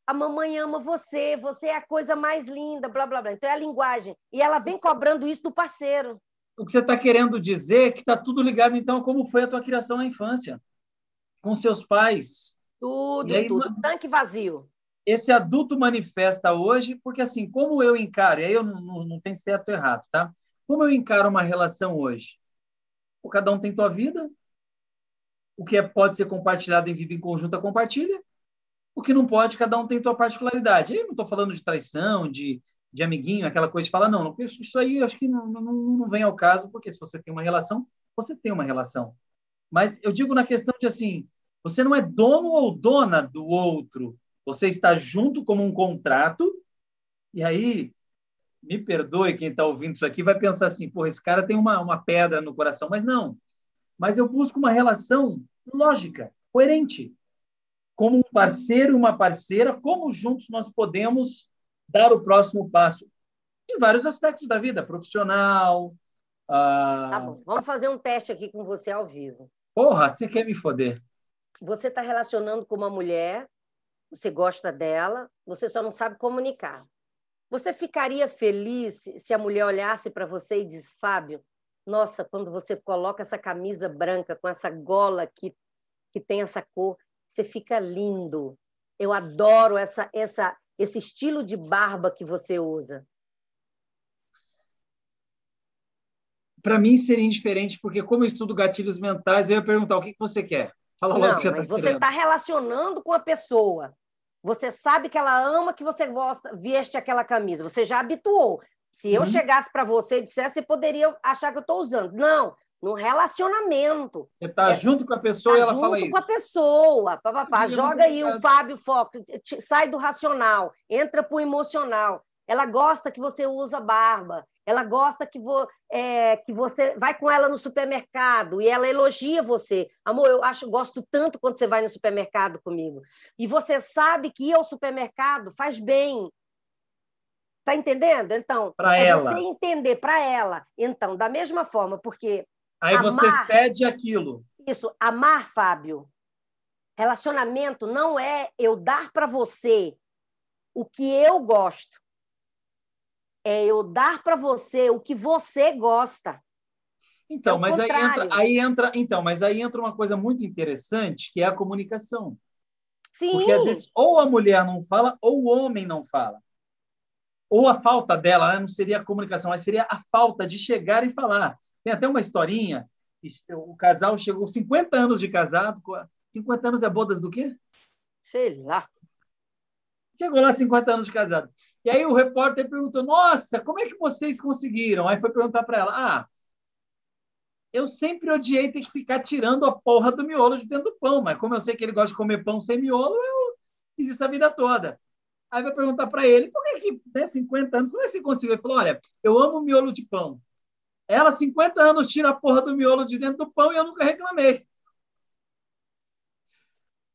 a mamãe ama você, você é a coisa mais linda, blá, blá, blá. Então, é a linguagem. E ela vem cobrando isso do parceiro. O que você está querendo dizer é que está tudo ligado, então, como foi a tua criação na infância, com seus pais. Tudo, aí, tudo. Tanque vazio esse adulto manifesta hoje, porque assim, como eu encaro, e aí eu não, não, tem certo ou errado, tá? Como eu encaro uma relação hoje? O cada um tem tua vida, o que é, pode ser compartilhado em vida em conjunta, compartilha. O que não pode, cada um tem sua particularidade. Eu não estou falando de traição, de, de amiguinho, aquela coisa de falar, não, isso aí eu acho que não, não, não vem ao caso, porque se você tem uma relação, você tem uma relação. Mas eu digo na questão de assim, você não é dono ou dona do outro, você está junto como um contrato, e aí, me perdoe quem está ouvindo isso aqui, vai pensar assim, pô, esse cara tem uma, uma pedra no coração, mas não. Mas eu busco uma relação lógica, coerente como um parceiro e uma parceira, como juntos nós podemos dar o próximo passo em vários aspectos da vida, profissional. Ah... Tá bom, vamos fazer um teste aqui com você ao vivo. Porra, você quer me foder? Você está relacionando com uma mulher, você gosta dela, você só não sabe comunicar. Você ficaria feliz se a mulher olhasse para você e diz, Fábio, nossa, quando você coloca essa camisa branca com essa gola que, que tem essa cor, você fica lindo. Eu adoro essa, essa, esse estilo de barba que você usa. Para mim seria indiferente, porque como eu estudo gatilhos mentais, eu ia perguntar o que, você quer. Fala logo Não, que você está Mas você está relacionando com a pessoa. Você sabe que ela ama que você gosta, veste aquela camisa. Você já habituou. Se eu uhum. chegasse para você e dissesse, você poderia achar que eu estou usando. Não, no relacionamento. Você está é, junto com a pessoa tá e ela fala isso. Junto com a pessoa. Pá, pá, pá. Joga aí o Fábio Foco, sai do racional, entra para o emocional. Ela gosta que você usa barba. Ela gosta que, vo, é, que você vai com ela no supermercado e ela elogia você. Amor, eu acho, gosto tanto quando você vai no supermercado comigo. E você sabe que ir ao supermercado faz bem. Tá entendendo? Então, para é ela. você entender para ela. Então, da mesma forma, porque Aí amar, você cede aquilo. Isso, amar, Fábio. Relacionamento não é eu dar para você o que eu gosto. É eu dar para você o que você gosta. Então, é mas aí entra, aí entra, então, mas aí entra uma coisa muito interessante, que é a comunicação. Sim. Porque às vezes ou a mulher não fala ou o homem não fala. Ou a falta dela né, não seria a comunicação, mas seria a falta de chegar e falar. Tem até uma historinha. O casal chegou 50 anos de casado. 50 anos é bodas do quê? Sei lá. Chegou lá 50 anos de casado. E aí o repórter perguntou: Nossa, como é que vocês conseguiram? Aí foi perguntar para ela: Ah, eu sempre odiei ter que ficar tirando a porra do miolo de dentro do pão, mas como eu sei que ele gosta de comer pão sem miolo, eu fiz isso a vida toda. Aí vai perguntar para ele: Por que, que né, 50 anos, como é que você conseguiu? Ele falou: Olha, eu amo miolo de pão. Ela, 50 anos, tira a porra do miolo de dentro do pão e eu nunca reclamei.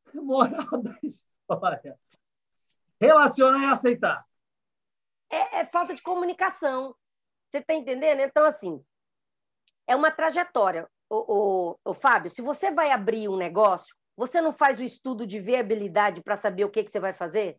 Moral da história. Relacionar e aceitar. É, é falta de comunicação. Você está entendendo? Então, assim, é uma trajetória. O, o, Fábio, se você vai abrir um negócio, você não faz o estudo de viabilidade para saber o que, que você vai fazer?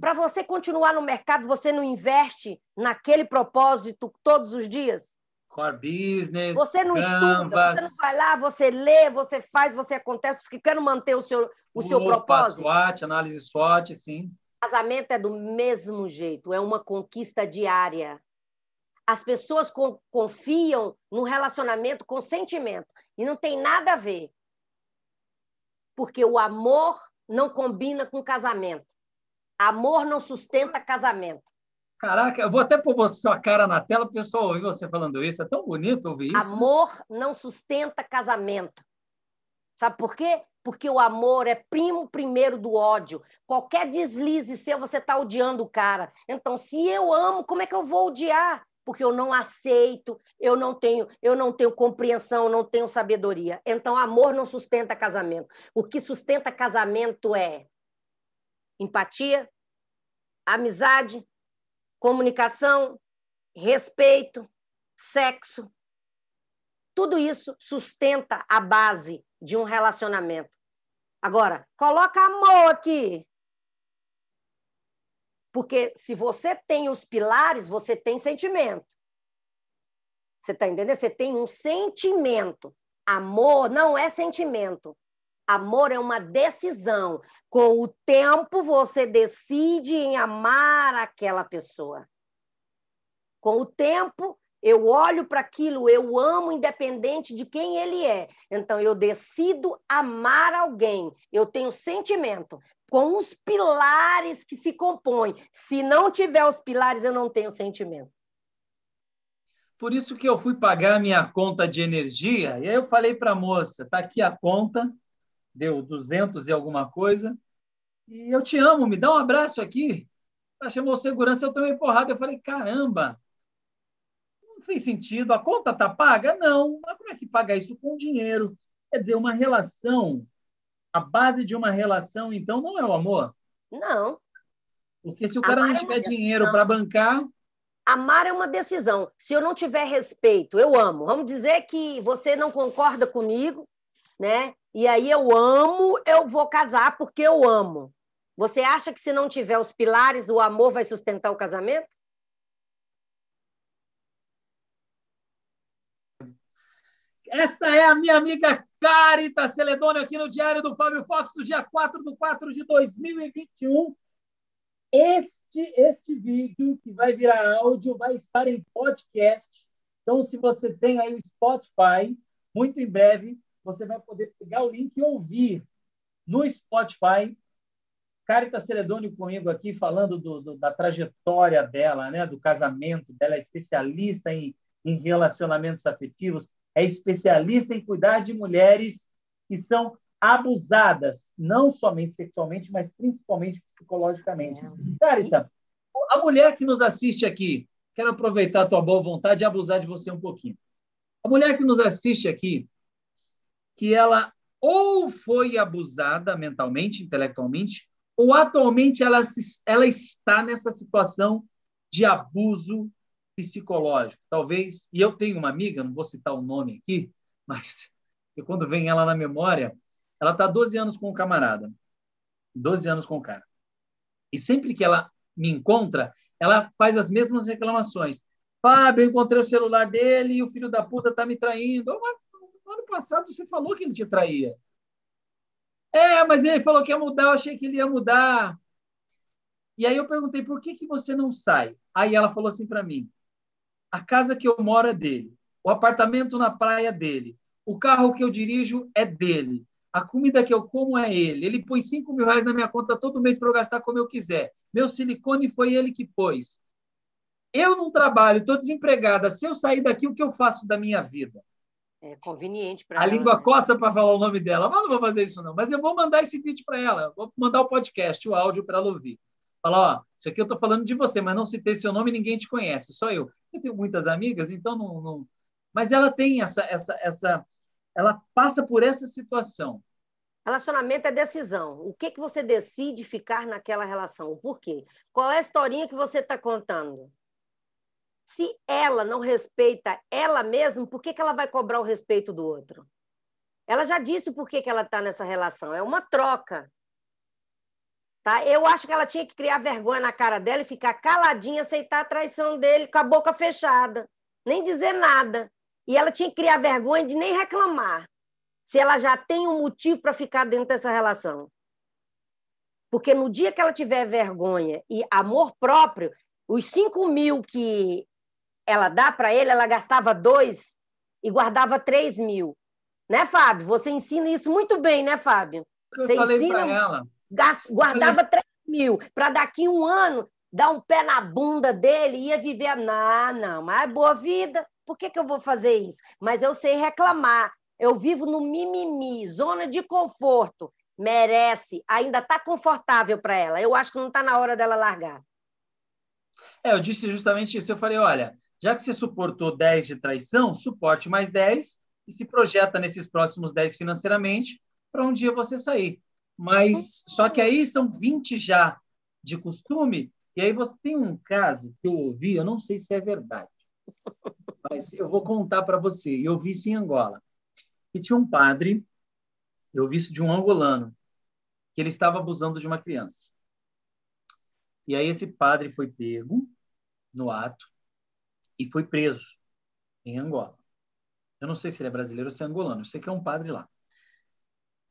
Para você continuar no mercado, você não investe naquele propósito todos os dias? Core business. Você não canvas. estuda, você não vai lá, você lê, você faz, você acontece, porque quer manter o seu, o Opa, seu propósito. SWOT, análise SWOT, sim. Casamento é do mesmo jeito, é uma conquista diária. As pessoas confiam no relacionamento com sentimento e não tem nada a ver. Porque o amor não combina com casamento. Amor não sustenta casamento. Caraca, eu vou até pôr sua cara na tela, o pessoal ouvir você falando isso. É tão bonito ouvir isso. Amor não sustenta casamento. Sabe por quê? Porque o amor é primo primeiro do ódio. Qualquer deslize seu, você está odiando o cara. Então, se eu amo, como é que eu vou odiar? Porque eu não aceito, eu não tenho, eu não tenho compreensão, eu não tenho sabedoria. Então, amor não sustenta casamento. O que sustenta casamento é empatia, amizade, comunicação, respeito, sexo. Tudo isso sustenta a base de um relacionamento. Agora, coloca amor aqui. Porque se você tem os pilares, você tem sentimento. Você está entendendo? Você tem um sentimento. Amor não é sentimento. Amor é uma decisão. Com o tempo, você decide em amar aquela pessoa. Com o tempo, eu olho para aquilo, eu amo independente de quem ele é. Então, eu decido amar alguém. Eu tenho sentimento. com os pilares que se compõem. Se não tiver os pilares, eu não tenho sentimento. Por isso que eu fui pagar minha conta de energia, e aí eu falei para a moça, tá aqui a conta, deu 200 e alguma coisa, e eu te amo, me dá um abraço aqui. Ela chamou segurança, eu tomei porrada, eu falei, caramba, não fez sentido, a conta tá paga? Não, mas como é que paga isso com dinheiro? Quer dizer, uma relação, a base de uma relação, então, não é o amor? Não. Porque se o cara Amar não é tiver é dinheiro para bancar, Amar é uma decisão. Se eu não tiver respeito, eu amo. Vamos dizer que você não concorda comigo, né? E aí eu amo, eu vou casar porque eu amo. Você acha que se não tiver os pilares, o amor vai sustentar o casamento? Esta é a minha amiga Carita Celedônio aqui no Diário do Fábio Fox, do dia 4 de 4 de 2021. Este, este vídeo, que vai virar áudio, vai estar em podcast. Então, se você tem aí o Spotify, muito em breve você vai poder pegar o link e ouvir no Spotify. Carita Celedônio comigo aqui, falando do, do, da trajetória dela, né? do casamento dela, é especialista em, em relacionamentos afetivos, é especialista em cuidar de mulheres que são abusadas, não somente sexualmente, mas principalmente psicologicamente. É. Carita, a mulher que nos assiste aqui, quero aproveitar a tua boa vontade e abusar de você um pouquinho. A mulher que nos assiste aqui, que ela ou foi abusada mentalmente, intelectualmente, ou atualmente ela, ela está nessa situação de abuso psicológico. Talvez, e eu tenho uma amiga, não vou citar o nome aqui, mas quando vem ela na memória, ela está 12 anos com o camarada. 12 anos com o cara. E sempre que ela me encontra, ela faz as mesmas reclamações. Fábio, eu encontrei o celular dele e o filho da puta está me traindo. Oh, ano passado você falou que ele te traía. É, mas ele falou que ia mudar, eu achei que ele ia mudar. E aí eu perguntei, por que, que você não sai? Aí ela falou assim para mim, a casa que eu moro é dele, o apartamento na praia é dele, o carro que eu dirijo é dele, a comida que eu como é ele. Ele põe 5 mil reais na minha conta todo mês para eu gastar como eu quiser. Meu silicone foi ele que pôs. Eu não trabalho, estou desempregada. Se eu sair daqui, o que eu faço da minha vida? É conveniente para A ela, língua né? costa para falar o nome dela. Mas não vou fazer isso, não. Mas eu vou mandar esse vídeo para ela. Vou mandar o podcast, o áudio para ela ouvir. Falar, ó, isso aqui eu estou falando de você, mas não citei seu nome ninguém te conhece, só eu. Eu tenho muitas amigas, então não. não... Mas ela tem essa, essa, essa, ela passa por essa situação. Relacionamento é decisão. O que, que você decide ficar naquela relação? Por quê? Qual é a historinha que você está contando? Se ela não respeita ela mesma, por que, que ela vai cobrar o respeito do outro? Ela já disse por que, que ela está nessa relação. É uma troca. Tá? Eu acho que ela tinha que criar vergonha na cara dela e ficar caladinha, aceitar a traição dele com a boca fechada, nem dizer nada. E ela tinha que criar vergonha de nem reclamar, se ela já tem um motivo para ficar dentro dessa relação. Porque no dia que ela tiver vergonha e amor próprio, os 5 mil que ela dá para ele, ela gastava dois e guardava 3 mil. Né, Fábio? Você ensina isso muito bem, né, Fábio? Eu Você falei ensina... ela. Guardava falei... 3 mil para daqui um ano dar um pé na bunda dele e ia viver. Não, não, mas é boa vida. Por que, que eu vou fazer isso? Mas eu sei reclamar. Eu vivo no mimimi, zona de conforto. Merece, ainda está confortável para ela. Eu acho que não está na hora dela largar. É, eu disse justamente isso. Eu falei: olha, já que você suportou 10 de traição, suporte mais 10 e se projeta nesses próximos 10 financeiramente para um dia você sair. Mas só que aí são 20 já de costume, e aí você tem um caso que eu ouvi, eu não sei se é verdade, mas eu vou contar para você. Eu vi isso em Angola. E tinha um padre, eu vi isso de um angolano, que ele estava abusando de uma criança. E aí esse padre foi pego no ato e foi preso em Angola. Eu não sei se ele é brasileiro ou se é angolano, eu sei que é um padre lá.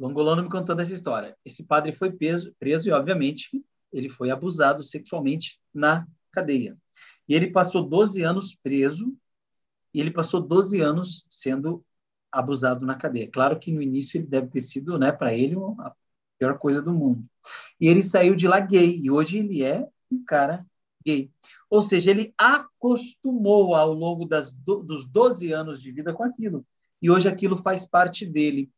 O angolano me contando essa história. Esse padre foi preso, preso e, obviamente, ele foi abusado sexualmente na cadeia. E ele passou 12 anos preso e ele passou 12 anos sendo abusado na cadeia. Claro que no início ele deve ter sido, né, para ele, pior coisa do mundo. E ele saiu de lá gay, e hoje ele é um cara gay. Ou seja, ele acostumou ao longo das, do, dos 12 anos de vida com aquilo. E hoje aquilo faz parte dele.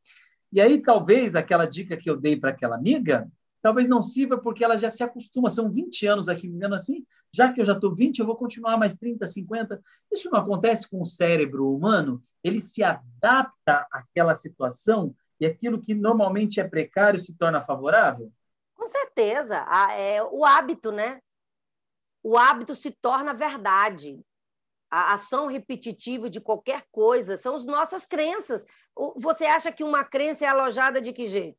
E aí, talvez, aquela dica que eu dei para aquela amiga, talvez não sirva porque ela já se acostuma. São 20 anos aqui vivendo assim, já que eu já estou 20, eu vou continuar mais 30, 50. Isso não acontece com o cérebro humano? Ele se adapta àquela situação e aquilo que normalmente é precário se torna favorável? Com certeza. É o hábito, né? O hábito se torna verdade. A ação repetitiva de qualquer coisa são as nossas crenças. Você acha que uma crença é alojada de que jeito?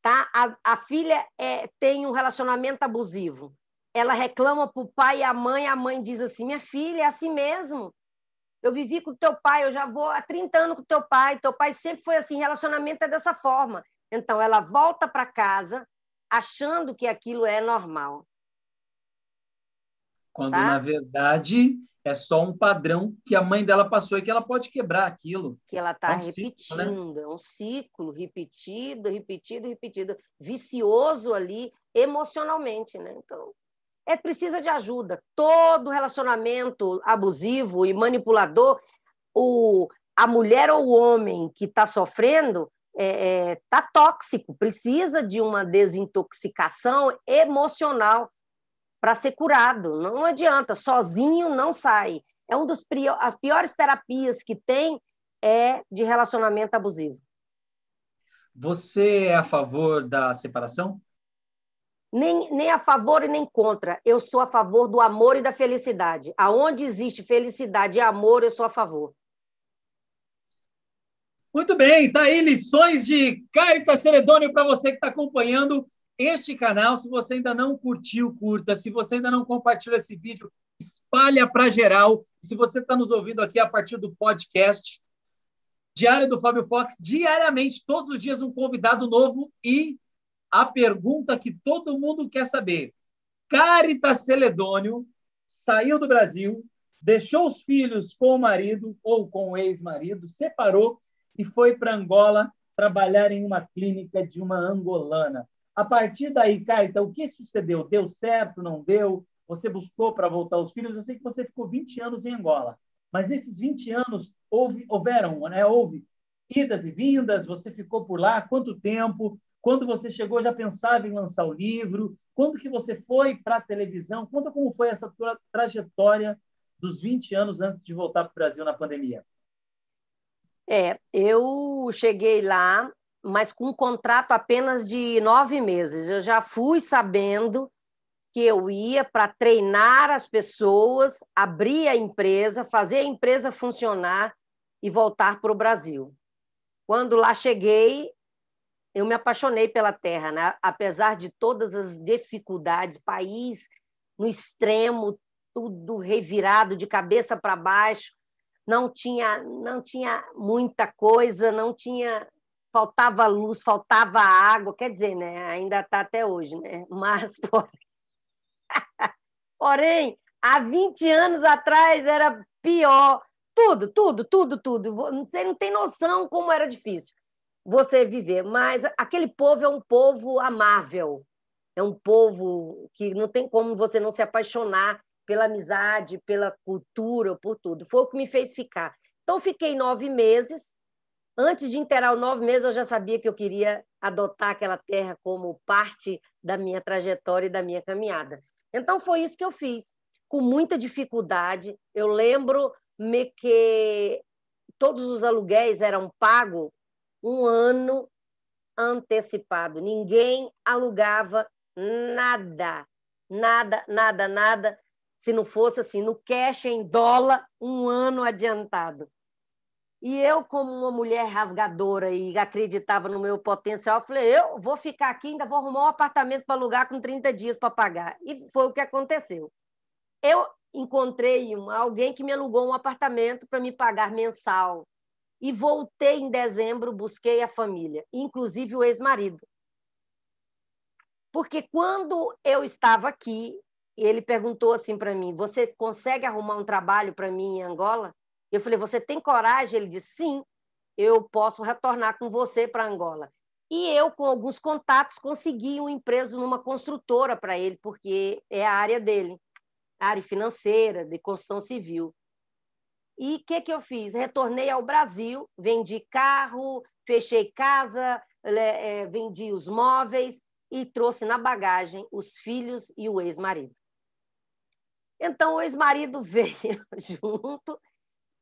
Tá? A, a filha é, tem um relacionamento abusivo. Ela reclama para o pai e a mãe, a mãe diz assim: minha filha, é assim mesmo. Eu vivi com teu pai, eu já vou há 30 anos com teu pai, teu pai sempre foi assim, relacionamento é dessa forma. Então, ela volta para casa achando que aquilo é normal. Quando, tá? na verdade, é só um padrão que a mãe dela passou e que ela pode quebrar aquilo. Que ela está é um repetindo, ciclo, né? é um ciclo repetido, repetido, repetido, vicioso ali emocionalmente, né? Então, é precisa de ajuda. Todo relacionamento abusivo e manipulador, o, a mulher ou o homem que está sofrendo está é, é, tá tóxico, precisa de uma desintoxicação emocional para ser curado. Não adianta, sozinho não sai. É um dos as piores terapias que tem é de relacionamento abusivo. Você é a favor da separação? Nem, nem a favor e nem contra. Eu sou a favor do amor e da felicidade. Aonde existe felicidade e amor, eu sou a favor. Muito bem, tá aí lições de Caritas Celedônio para você que está acompanhando este canal. Se você ainda não curtiu, curta. Se você ainda não compartilhou esse vídeo, espalha para geral. Se você está nos ouvindo aqui a partir do podcast, Diário do Fábio Fox, diariamente, todos os dias um convidado novo e a pergunta que todo mundo quer saber. Caritas Celedônio saiu do Brasil, deixou os filhos com o marido ou com o ex-marido, separou e foi para Angola trabalhar em uma clínica de uma angolana. A partir daí, Carita, o que sucedeu? Deu certo, não deu? Você buscou para voltar os filhos? Eu sei que você ficou 20 anos em Angola, mas nesses 20 anos houve, houveram, né? Houve idas e vindas, você ficou por lá, quanto tempo? Quando você chegou, já pensava em lançar o livro? Quando que você foi para a televisão? Conta como foi essa tua trajetória dos 20 anos antes de voltar para o Brasil na pandemia. É, eu cheguei lá, mas com um contrato apenas de nove meses. Eu já fui sabendo que eu ia para treinar as pessoas, abrir a empresa, fazer a empresa funcionar e voltar para o Brasil. Quando lá cheguei, eu me apaixonei pela terra, né? apesar de todas as dificuldades, país no extremo, tudo revirado de cabeça para baixo, não tinha, não tinha muita coisa, não tinha, faltava luz, faltava água, quer dizer, né? Ainda está até hoje, né? Mas, porém, há 20 anos atrás era pior. Tudo, tudo, tudo, tudo. Você não tem noção como era difícil você viver. Mas aquele povo é um povo amável, é um povo que não tem como você não se apaixonar pela amizade, pela cultura, por tudo. Foi o que me fez ficar. Então, fiquei nove meses. Antes de inteirar os nove meses, eu já sabia que eu queria adotar aquela terra como parte da minha trajetória e da minha caminhada. Então, foi isso que eu fiz, com muita dificuldade. Eu lembro-me que todos os aluguéis eram pagos um ano antecipado. Ninguém alugava nada, nada, nada, nada, se não fosse assim, no cash em dólar, um ano adiantado. E eu, como uma mulher rasgadora e acreditava no meu potencial, falei: eu vou ficar aqui, ainda vou arrumar um apartamento para alugar com 30 dias para pagar. E foi o que aconteceu. Eu encontrei alguém que me alugou um apartamento para me pagar mensal e voltei em dezembro, busquei a família, inclusive o ex-marido. Porque quando eu estava aqui, ele perguntou assim para mim: Você consegue arrumar um trabalho para mim em Angola? Eu falei: Você tem coragem? Ele disse: Sim, eu posso retornar com você para Angola. E eu, com alguns contatos, consegui um emprego numa construtora para ele, porque é a área dele, a área financeira, de construção civil. E o que, que eu fiz? Retornei ao Brasil, vendi carro, fechei casa, é, vendi os móveis e trouxe na bagagem os filhos e o ex-marido. Então, o ex-marido veio junto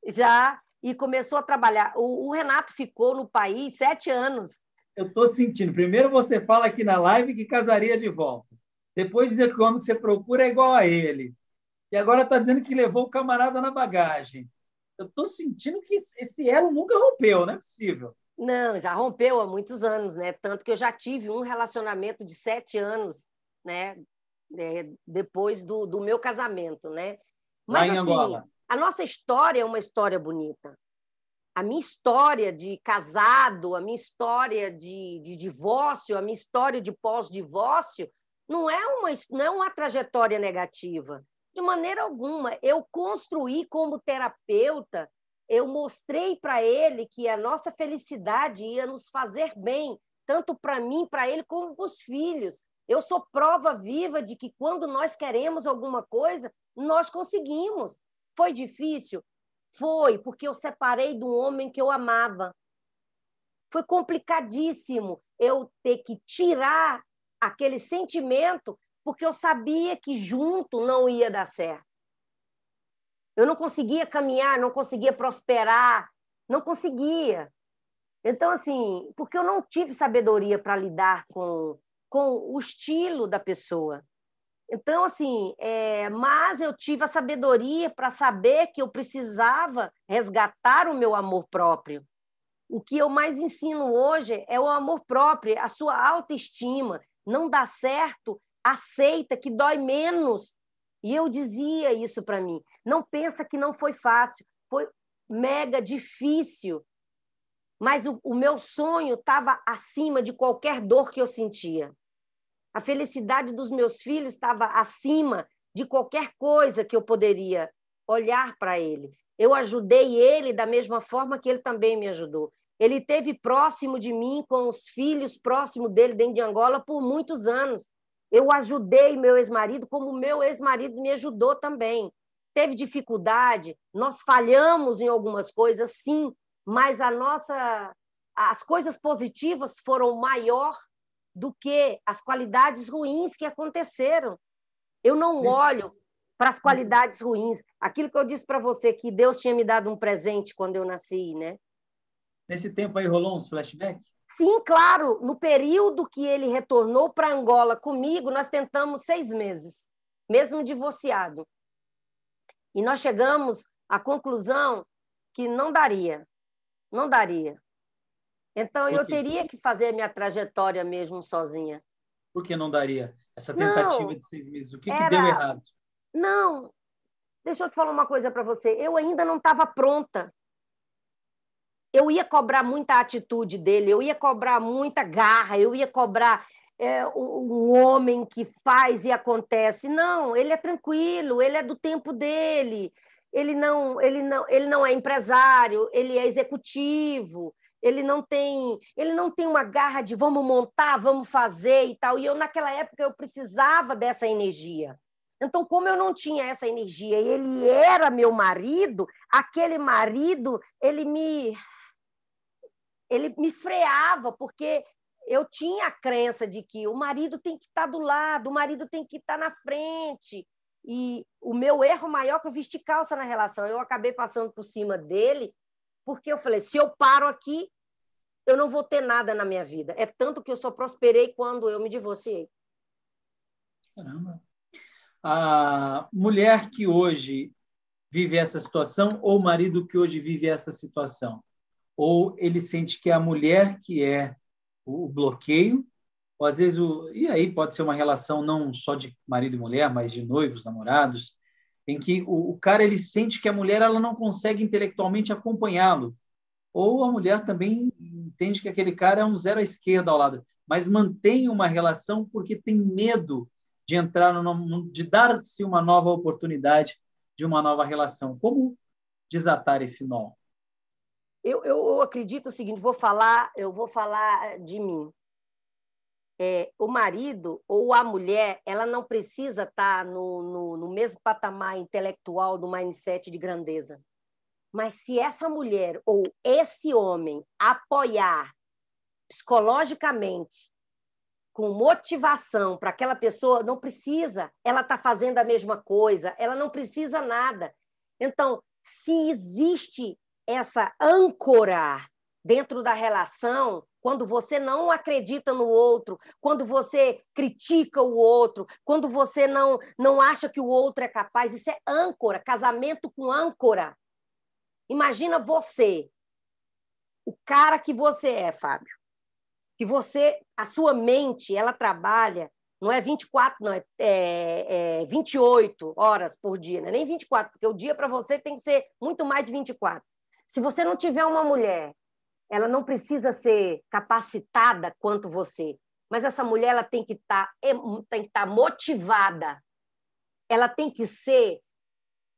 já e começou a trabalhar. O, o Renato ficou no país sete anos. Eu estou sentindo. Primeiro você fala aqui na live que casaria de volta. Depois dizer que o homem que você procura é igual a ele. E agora está dizendo que levou o camarada na bagagem eu estou sentindo que esse elo nunca rompeu, não é possível. Não, já rompeu há muitos anos, né? Tanto que eu já tive um relacionamento de sete anos, né? É, depois do, do meu casamento, né? Mas, assim, Angola. A nossa história é uma história bonita. A minha história de casado, a minha história de, de divórcio, a minha história de pós-divórcio, não é uma não é uma trajetória negativa. De maneira alguma. Eu construí como terapeuta, eu mostrei para ele que a nossa felicidade ia nos fazer bem, tanto para mim, para ele, como para os filhos. Eu sou prova viva de que quando nós queremos alguma coisa, nós conseguimos. Foi difícil? Foi, porque eu separei do homem que eu amava. Foi complicadíssimo eu ter que tirar aquele sentimento porque eu sabia que junto não ia dar certo. Eu não conseguia caminhar, não conseguia prosperar, não conseguia. Então, assim, porque eu não tive sabedoria para lidar com, com o estilo da pessoa. Então, assim, é, mas eu tive a sabedoria para saber que eu precisava resgatar o meu amor próprio. O que eu mais ensino hoje é o amor próprio, a sua autoestima. Não dá certo aceita que dói menos. E eu dizia isso para mim. Não pensa que não foi fácil, foi mega difícil. Mas o, o meu sonho estava acima de qualquer dor que eu sentia. A felicidade dos meus filhos estava acima de qualquer coisa que eu poderia olhar para ele. Eu ajudei ele da mesma forma que ele também me ajudou. Ele esteve próximo de mim, com os filhos próximo dele dentro de Angola por muitos anos. Eu ajudei meu ex-marido como meu ex-marido me ajudou também. Teve dificuldade, nós falhamos em algumas coisas, sim, mas a nossa as coisas positivas foram maior do que as qualidades ruins que aconteceram. Eu não olho para as qualidades ruins. Aquilo que eu disse para você que Deus tinha me dado um presente quando eu nasci, né? Nesse tempo aí rolou uns flashbacks? Sim, claro. No período que ele retornou para Angola comigo, nós tentamos seis meses, mesmo divorciado. E nós chegamos à conclusão que não daria. Não daria. Então, eu teria que fazer minha trajetória mesmo sozinha. Por que não daria? Essa tentativa não, de seis meses, o que, era... que deu errado? Não, deixa eu te falar uma coisa para você. Eu ainda não estava pronta eu ia cobrar muita atitude dele, eu ia cobrar muita garra, eu ia cobrar é, um homem que faz e acontece. Não, ele é tranquilo, ele é do tempo dele. Ele não, ele não, ele não é empresário, ele é executivo. Ele não tem, ele não tem uma garra de vamos montar, vamos fazer e tal. E eu naquela época eu precisava dessa energia. Então, como eu não tinha essa energia e ele era meu marido, aquele marido, ele me ele me freava, porque eu tinha a crença de que o marido tem que estar do lado, o marido tem que estar na frente. E o meu erro maior é que eu vesti calça na relação. Eu acabei passando por cima dele, porque eu falei: se eu paro aqui, eu não vou ter nada na minha vida. É tanto que eu só prosperei quando eu me divorciei. Caramba. A mulher que hoje vive essa situação ou o marido que hoje vive essa situação, ou ele sente que é a mulher que é o bloqueio, ou às vezes o e aí pode ser uma relação não só de marido e mulher, mas de noivos, namorados, em que o, o cara ele sente que a mulher ela não consegue intelectualmente acompanhá-lo, ou a mulher também entende que aquele cara é um zero à esquerda ao lado, mas mantém uma relação porque tem medo de entrar no, de dar-se uma nova oportunidade de uma nova relação. Como desatar esse nó? Eu, eu acredito o seguinte, vou falar, eu vou falar de mim. É, o marido ou a mulher, ela não precisa estar no, no, no mesmo patamar intelectual do mindset de grandeza. Mas se essa mulher ou esse homem apoiar psicologicamente, com motivação para aquela pessoa, não precisa ela está fazendo a mesma coisa, ela não precisa nada. Então, se existe essa âncora dentro da relação, quando você não acredita no outro, quando você critica o outro, quando você não, não acha que o outro é capaz, isso é âncora, casamento com âncora. Imagina você, o cara que você é, Fábio, que você, a sua mente, ela trabalha, não é 24, não, é, é, é 28 horas por dia, não é nem 24, porque o dia para você tem que ser muito mais de 24. Se você não tiver uma mulher ela não precisa ser capacitada quanto você, mas essa mulher ela tem que estar tá, estar tá motivada. Ela tem que ser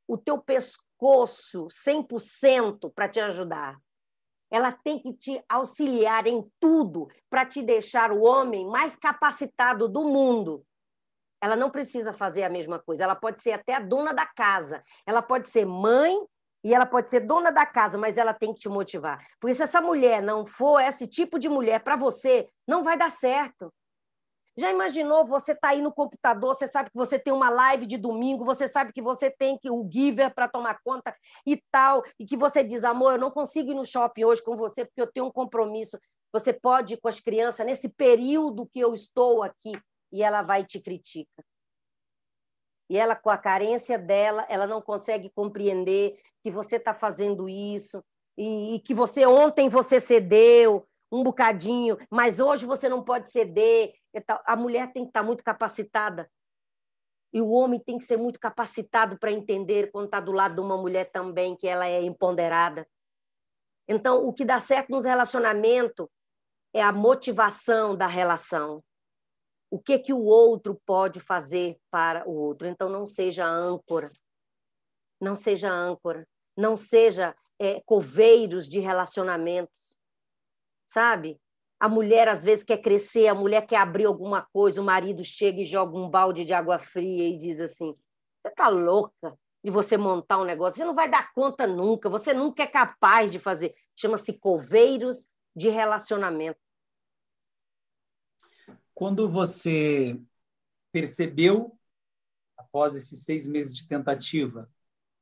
o teu pescoço 100% para te ajudar. Ela tem que te auxiliar em tudo para te deixar o homem mais capacitado do mundo. Ela não precisa fazer a mesma coisa. Ela pode ser até a dona da casa. Ela pode ser mãe e ela pode ser dona da casa, mas ela tem que te motivar. Porque se essa mulher não for esse tipo de mulher para você, não vai dar certo. Já imaginou você tá aí no computador, você sabe que você tem uma live de domingo, você sabe que você tem que o giver para tomar conta e tal, e que você diz: "Amor, eu não consigo ir no shopping hoje com você porque eu tenho um compromisso". Você pode ir com as crianças nesse período que eu estou aqui e ela vai te criticar e ela, com a carência dela, ela não consegue compreender que você está fazendo isso e, e, que você ontem você cedeu um bocadinho, mas hoje você não pode ceder. A mulher tem que estar tá muito capacitada e o homem tem que ser muito capacitado para entender quando está do lado de uma mulher também que ela é empoderada. Então, o que dá certo nos relacionamentos é a motivação da relação o que que o outro pode fazer para o outro. Então não seja âncora, não seja âncora, não seja é, coveiros de relacionamentos, sabe? A mulher às vezes quer crescer, a mulher quer abrir alguma coisa, o marido chega e joga um balde de água fria e diz assim: você tá louca de você montar um negócio? Você não vai dar conta nunca, você nunca é capaz de fazer. Chama-se coveiros de relacionamento. Quando você percebeu, após esses seis meses de tentativa,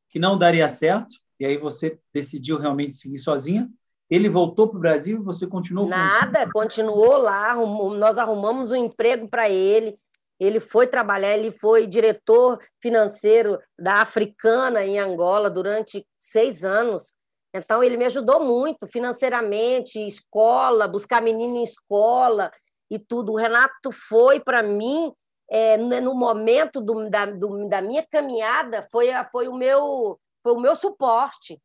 que não daria certo, e aí você decidiu realmente seguir sozinha, ele voltou para o Brasil e você continuou Nada, continuou lá, nós arrumamos um emprego para ele, ele foi trabalhar, ele foi diretor financeiro da Africana em Angola durante seis anos. Então, ele me ajudou muito financeiramente, escola, buscar menino em escola e tudo. O Renato foi para mim é, no momento do, da, do, da minha caminhada foi, foi o meu foi o meu suporte.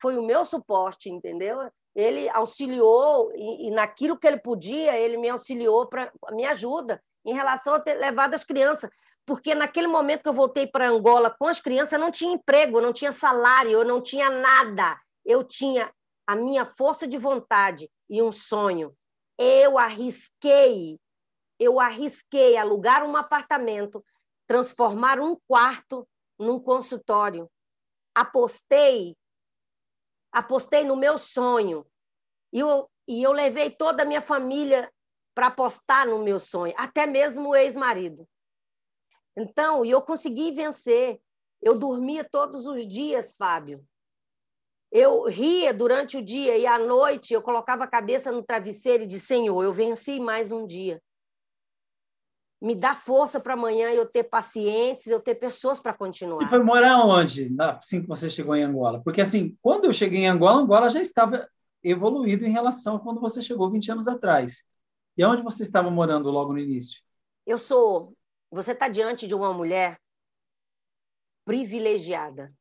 Foi o meu suporte entendeu? Ele auxiliou e, e naquilo que ele podia ele me auxiliou para me ajuda em relação a ter levado as crianças. Porque naquele momento que eu voltei para Angola com as crianças eu não tinha emprego eu não tinha salário eu não tinha nada. Eu tinha a minha força de vontade e um sonho eu arrisquei, eu arrisquei alugar um apartamento, transformar um quarto num consultório. Apostei, apostei no meu sonho. E eu, e eu levei toda a minha família para apostar no meu sonho, até mesmo o ex-marido. Então, e eu consegui vencer. Eu dormia todos os dias, Fábio. Eu ria durante o dia e à noite eu colocava a cabeça no travesseiro e disse: Senhor, eu venci mais um dia. Me dá força para amanhã eu ter pacientes, eu ter pessoas para continuar. E foi morar onde, assim que você chegou em Angola? Porque, assim, quando eu cheguei em Angola, Angola já estava evoluído em relação a quando você chegou 20 anos atrás. E onde você estava morando logo no início? Eu sou. Você está diante de uma mulher privilegiada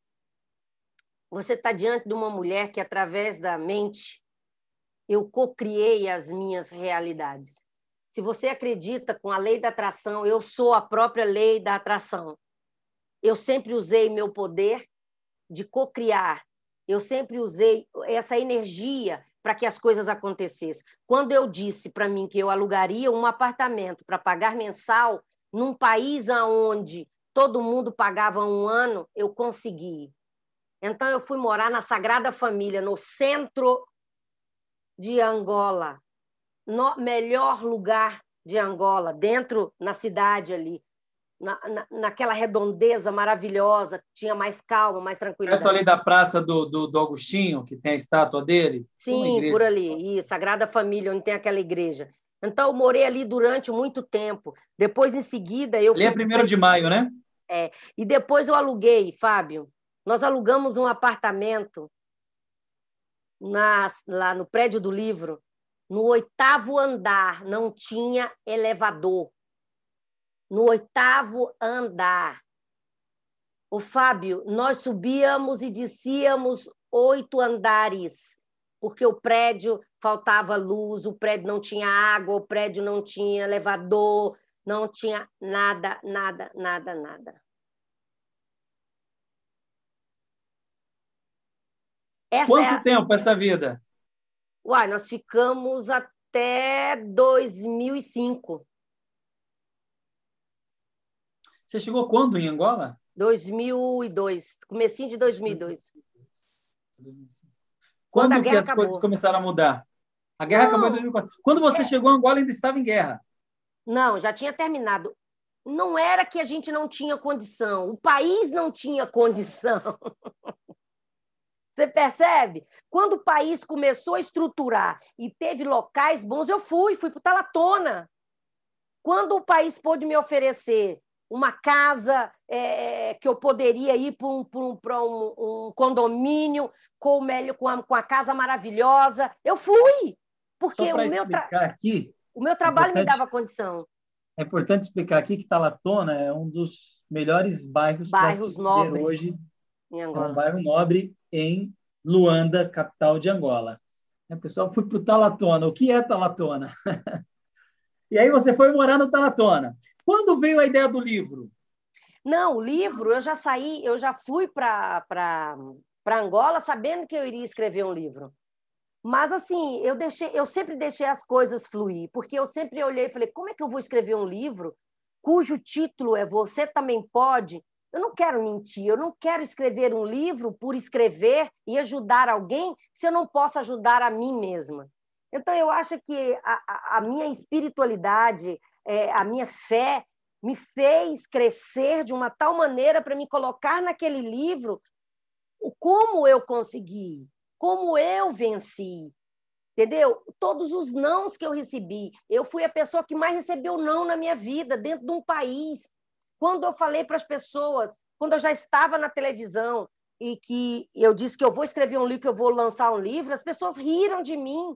você está diante de uma mulher que, através da mente, eu cocriei as minhas realidades. Se você acredita com a lei da atração, eu sou a própria lei da atração. Eu sempre usei meu poder de cocriar. Eu sempre usei essa energia para que as coisas acontecessem. Quando eu disse para mim que eu alugaria um apartamento para pagar mensal num país onde todo mundo pagava um ano, eu consegui. Então eu fui morar na Sagrada Família, no centro de Angola, no melhor lugar de Angola, dentro na cidade ali na, na, naquela redondeza maravilhosa, tinha mais calma, mais tranquilidade. Perto ali da praça do, do, do Agostinho, que tem a estátua dele? Sim, por ali, isso, Sagrada Família, onde tem aquela igreja. Então, eu morei ali durante muito tempo. Depois, em seguida, eu... Ali é primeiro de maio, né? É, e depois eu aluguei, Fábio, nós alugamos um apartamento na, lá no prédio do livro, no oitavo andar, não tinha elevador no oitavo andar. O Fábio, nós subíamos e descíamos oito andares, porque o prédio faltava luz, o prédio não tinha água, o prédio não tinha elevador, não tinha nada, nada, nada, nada. Essa Quanto é a... tempo essa vida? Uai, nós ficamos até 2005. Você chegou quando em Angola? 2002, comecinho de 2002. Quando, Quando que as acabou. coisas começaram a mudar? A guerra não, acabou em 2004. Quando você é... chegou Angola, ainda estava em guerra. Não, já tinha terminado. Não era que a gente não tinha condição, o país não tinha condição. Você percebe? Quando o país começou a estruturar e teve locais bons, eu fui, fui para Talatona. Quando o país pôde me oferecer uma casa é, que eu poderia ir para um, um, um, um, condomínio com, o, com, a, com a casa maravilhosa. Eu fui, porque o meu, aqui, o meu trabalho me dava condição. É importante explicar aqui que Talatona é um dos melhores bairros, bairros nobres hoje em Angola. É um bairro nobre em Luanda, capital de Angola. O pessoal foi para o Talatona. O que é Talatona? e aí você foi morar no Talatona. Quando veio a ideia do livro? Não, o livro, eu já saí, eu já fui para Angola sabendo que eu iria escrever um livro. Mas assim, eu deixei, eu sempre deixei as coisas fluir, porque eu sempre olhei e falei, como é que eu vou escrever um livro cujo título é Você também pode? Eu não quero mentir, eu não quero escrever um livro por escrever e ajudar alguém se eu não posso ajudar a mim mesma. Então, eu acho que a, a minha espiritualidade, é, a minha fé me fez crescer de uma tal maneira para me colocar naquele livro o como eu consegui, como eu venci, entendeu? Todos os nãos que eu recebi, eu fui a pessoa que mais recebeu não na minha vida dentro de um país. Quando eu falei para as pessoas, quando eu já estava na televisão e que eu disse que eu vou escrever um livro, que eu vou lançar um livro, as pessoas riram de mim.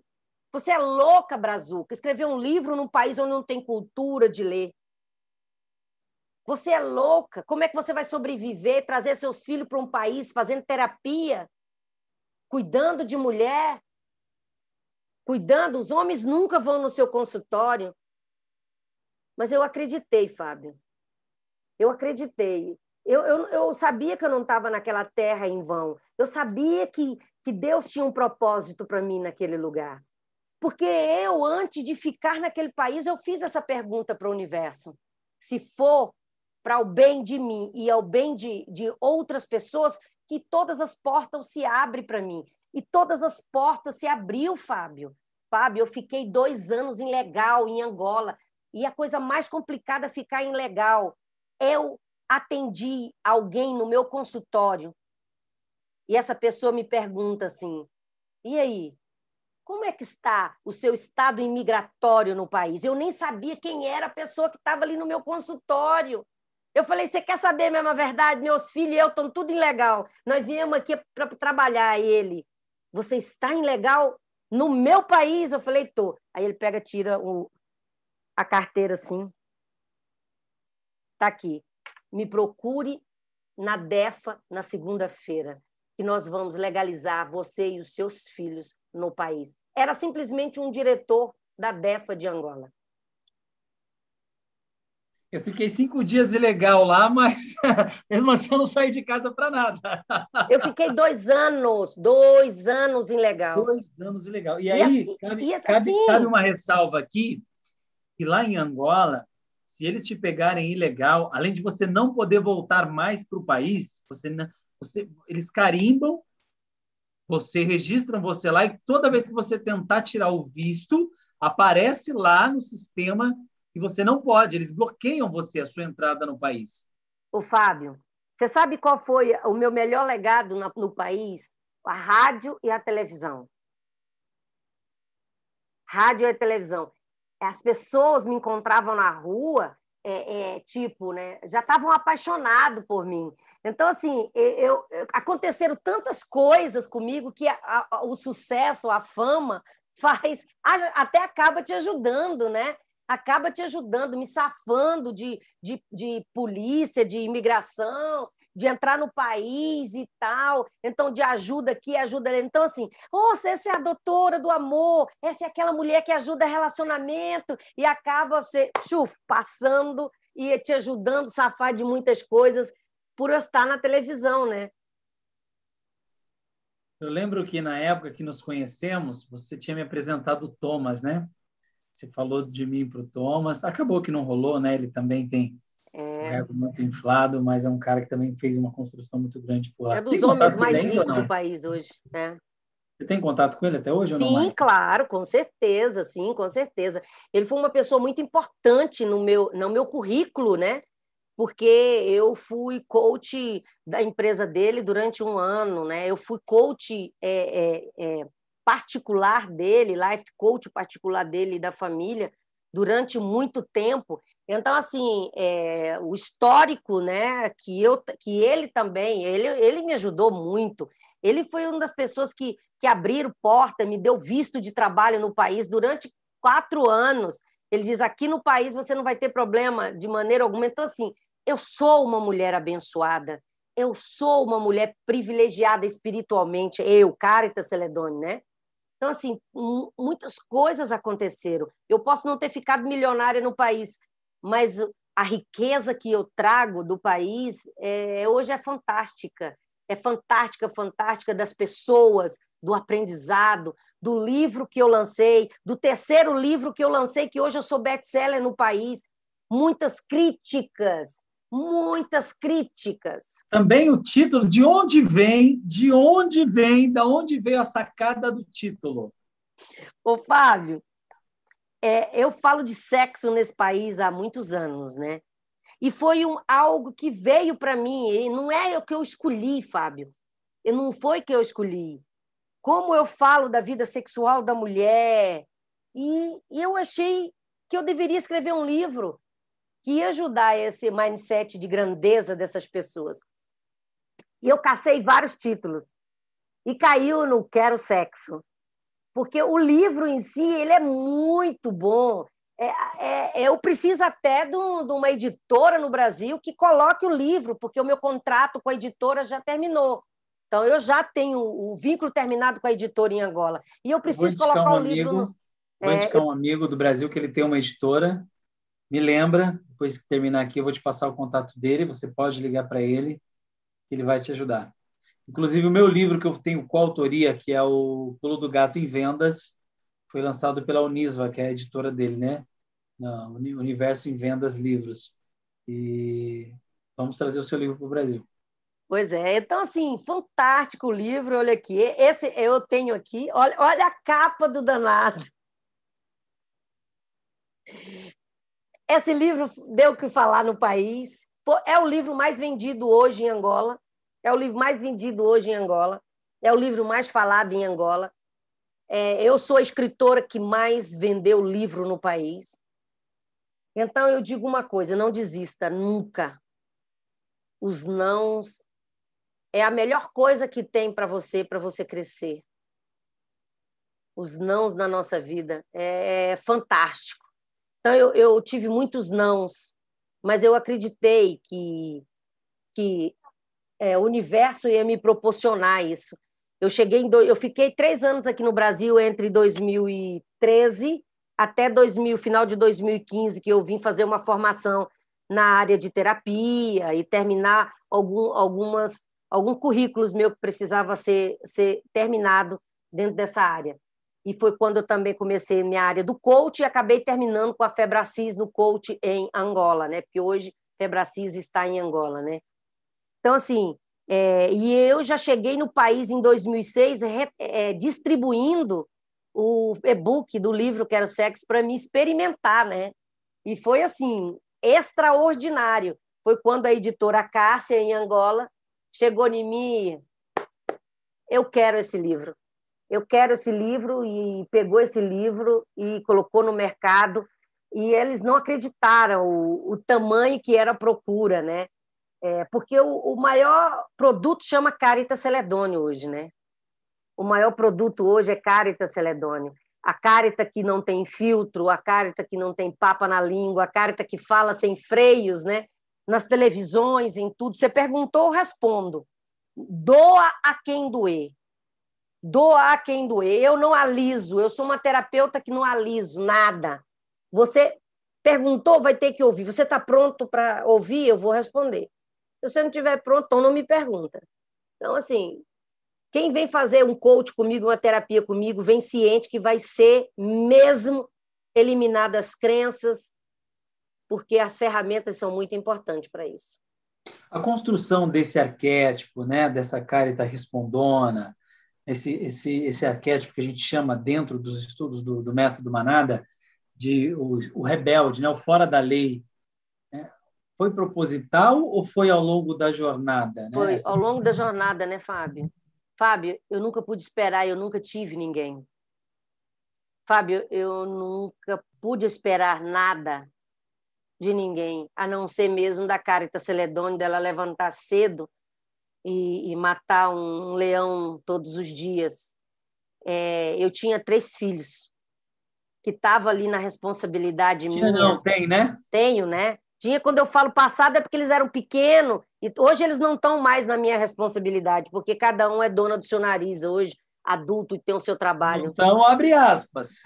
Você é louca, Brazuca, escrever um livro num país onde não tem cultura de ler. Você é louca. Como é que você vai sobreviver, trazer seus filhos para um país fazendo terapia, cuidando de mulher, cuidando? Os homens nunca vão no seu consultório. Mas eu acreditei, Fábio. Eu acreditei. Eu, eu, eu sabia que eu não estava naquela terra em vão. Eu sabia que, que Deus tinha um propósito para mim naquele lugar. Porque eu, antes de ficar naquele país, eu fiz essa pergunta para o universo. Se for para o bem de mim e ao bem de, de outras pessoas, que todas as portas se abrem para mim. E todas as portas se abriu, Fábio. Fábio, eu fiquei dois anos em legal, em Angola. E a coisa mais complicada é ficar em legal. Eu atendi alguém no meu consultório e essa pessoa me pergunta assim: e aí? Como é que está o seu estado imigratório no país? Eu nem sabia quem era a pessoa que estava ali no meu consultório. Eu falei: você quer saber mesmo a verdade? Meus filhos e eu estamos tudo ilegal. Nós viemos aqui para trabalhar. ele, você está ilegal no meu país? Eu falei: tô. Aí ele pega, tira o, a carteira assim. Está aqui. Me procure na DEFA na segunda-feira, que nós vamos legalizar você e os seus filhos no país. Era simplesmente um diretor da DEFA de Angola. Eu fiquei cinco dias ilegal lá, mas mesmo assim eu não saí de casa para nada. Eu fiquei dois anos, dois anos ilegal. Dois anos ilegal. E, e aí, assim, cabe, e cabe, assim... cabe uma ressalva aqui, que lá em Angola, se eles te pegarem ilegal, além de você não poder voltar mais para o país, você, você, eles carimbam, você registram você lá e toda vez que você tentar tirar o visto, aparece lá no sistema que você não pode, eles bloqueiam você, a sua entrada no país. O Fábio, você sabe qual foi o meu melhor legado no, no país? A rádio e a televisão. Rádio e televisão. As pessoas me encontravam na rua, é, é, tipo, né, já estavam apaixonados por mim. Então, assim, eu, eu, aconteceram tantas coisas comigo que a, a, o sucesso, a fama, faz até acaba te ajudando, né? Acaba te ajudando, me safando de, de, de polícia, de imigração, de entrar no país e tal, então de ajuda aqui, ajuda ali. Então, assim, oh, essa é a doutora do amor, essa é aquela mulher que ajuda relacionamento, e acaba você, chuf, passando e te ajudando safar de muitas coisas por eu estar na televisão, né? Eu lembro que na época que nos conhecemos, você tinha me apresentado o Thomas, né? Você falou de mim para o Thomas. Acabou que não rolou, né? Ele também tem é. um ego muito inflado, mas é um cara que também fez uma construção muito grande por lá. É dos homens mais ricos do país hoje, né? Você tem contato com ele até hoje sim, ou não? Sim, claro, com certeza, sim, com certeza. Ele foi uma pessoa muito importante no meu, no meu currículo, né? porque eu fui coach da empresa dele durante um ano, né? Eu fui coach é, é, é, particular dele, life coach particular dele e da família durante muito tempo. Então, assim, é, o histórico, né? Que eu, que ele também, ele, ele me ajudou muito. Ele foi uma das pessoas que, que abriram porta, me deu visto de trabalho no país durante quatro anos. Ele diz: aqui no país você não vai ter problema de maneira alguma. Então, assim, eu sou uma mulher abençoada, eu sou uma mulher privilegiada espiritualmente, eu, Caritas Celedone, né? Então, assim, muitas coisas aconteceram. Eu posso não ter ficado milionária no país, mas a riqueza que eu trago do país é, hoje é fantástica. É fantástica, fantástica das pessoas, do aprendizado, do livro que eu lancei, do terceiro livro que eu lancei, que hoje eu sou best-seller no país. Muitas críticas, muitas críticas. Também o título, de onde vem, de onde vem, da onde veio a sacada do título? Ô, Fábio, é, eu falo de sexo nesse país há muitos anos, né? E foi um, algo que veio para mim, e não é o que eu escolhi, Fábio. E não foi que eu escolhi. Como eu falo da vida sexual da mulher, e, e eu achei que eu deveria escrever um livro que ia ajudar esse mindset de grandeza dessas pessoas. E eu cacei vários títulos. E caiu no Quero Sexo. Porque o livro em si ele é muito bom. É, é, eu preciso até de, um, de, uma editora no Brasil que coloque o livro, porque o meu contrato com a editora já terminou. Então, eu já tenho o vínculo terminado com a editora em Angola. E eu preciso colocar um o livro. Amigo, no... Vou é, indicar um amigo do Brasil que ele tem uma editora me lembra, depois que terminar aqui, eu vou te passar o contato dele, você pode ligar para ele, ele vai te ajudar. Inclusive, o meu livro que eu tenho coautoria, que é o Pulo do Gato em Vendas, foi lançado pela Unisva, que é a editora dele, né? No Universo em Vendas Livros. E vamos trazer o seu livro para o Brasil. Pois é, então assim, fantástico o livro, olha aqui. Esse eu tenho aqui, olha, olha a capa do danado. Esse livro deu o que falar no país. É o livro mais vendido hoje em Angola. É o livro mais vendido hoje em Angola. É o livro mais falado em Angola. É, eu sou a escritora que mais vendeu livro no país. Então eu digo uma coisa: não desista nunca. Os nãos é a melhor coisa que tem para você, para você crescer. Os nãos na nossa vida é fantástico. Então, eu, eu tive muitos nãos, mas eu acreditei que, que é, o universo ia me proporcionar isso. Eu cheguei em do... eu fiquei três anos aqui no Brasil entre 2013 até 2000, final de 2015, que eu vim fazer uma formação na área de terapia e terminar algum, algumas, alguns currículos meus que precisava ser, ser terminado dentro dessa área. E foi quando eu também comecei minha área do coach e acabei terminando com a Febracis no coach em Angola, né? Porque hoje Febracis está em Angola, né? Então, assim, é, e eu já cheguei no país em 2006 re, é, distribuindo o e-book do livro Quero Sexo para me experimentar, né? E foi, assim, extraordinário. Foi quando a editora Cássia, em Angola, chegou em mim eu quero esse livro eu quero esse livro e pegou esse livro e colocou no mercado e eles não acreditaram o, o tamanho que era a procura, né? É, porque o, o, maior produto chama Caritas Celedônio hoje, né? O maior produto hoje é Caritas Celedônio. A carita que não tem filtro, a carita que não tem papa na língua, a carita que fala sem freios, né? Nas televisões, em tudo. Você perguntou, eu respondo. Doa a quem doer doar quem doer. Eu não aliso, eu sou uma terapeuta que não aliso nada. Você perguntou, vai ter que ouvir. Você está pronto para ouvir? Eu vou responder. Se você não estiver pronto, então não me pergunta. Então, assim, quem vem fazer um coach comigo, uma terapia comigo, vem ciente que vai ser mesmo eliminadas as crenças, porque as ferramentas são muito importantes para isso. A construção desse arquétipo, né, dessa carita respondona, esse, esse, esse arquétipo que a gente chama dentro dos estudos do, do método Manada de o, o, rebelde, né, o fora da lei. Né? Foi proposital ou foi ao longo da jornada? Né? Foi ao longo da jornada, né, Fábio? Fábio, eu nunca pude esperar, eu nunca tive ninguém. Fábio, eu nunca pude esperar nada de ninguém, a não ser mesmo da Carita Celedônia, dela levantar cedo e, e matar um leão todos os dias. É, eu tinha três filhos que estavam ali na responsabilidade tinha, minha. Não, tem, né? Tenho, né? Tinha, quando eu falo passado, é porque eles eram pequenos, e hoje eles não estão mais na minha responsabilidade, porque cada um é dona do seu nariz hoje, adulto e tem o seu trabalho. Então, abre aspas.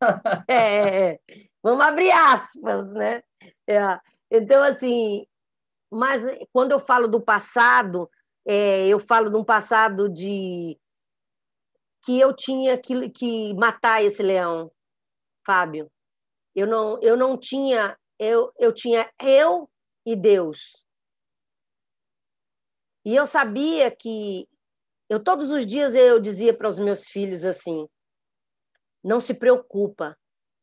é, é, vamos abrir aspas, né? É. Então, assim, mas quando eu falo do passado, é, eu falo de um passado de que eu tinha que, que matar esse leão, Fábio. Eu não, eu não tinha, eu, eu tinha eu e Deus. E eu sabia que eu todos os dias eu dizia para os meus filhos assim: não se preocupa,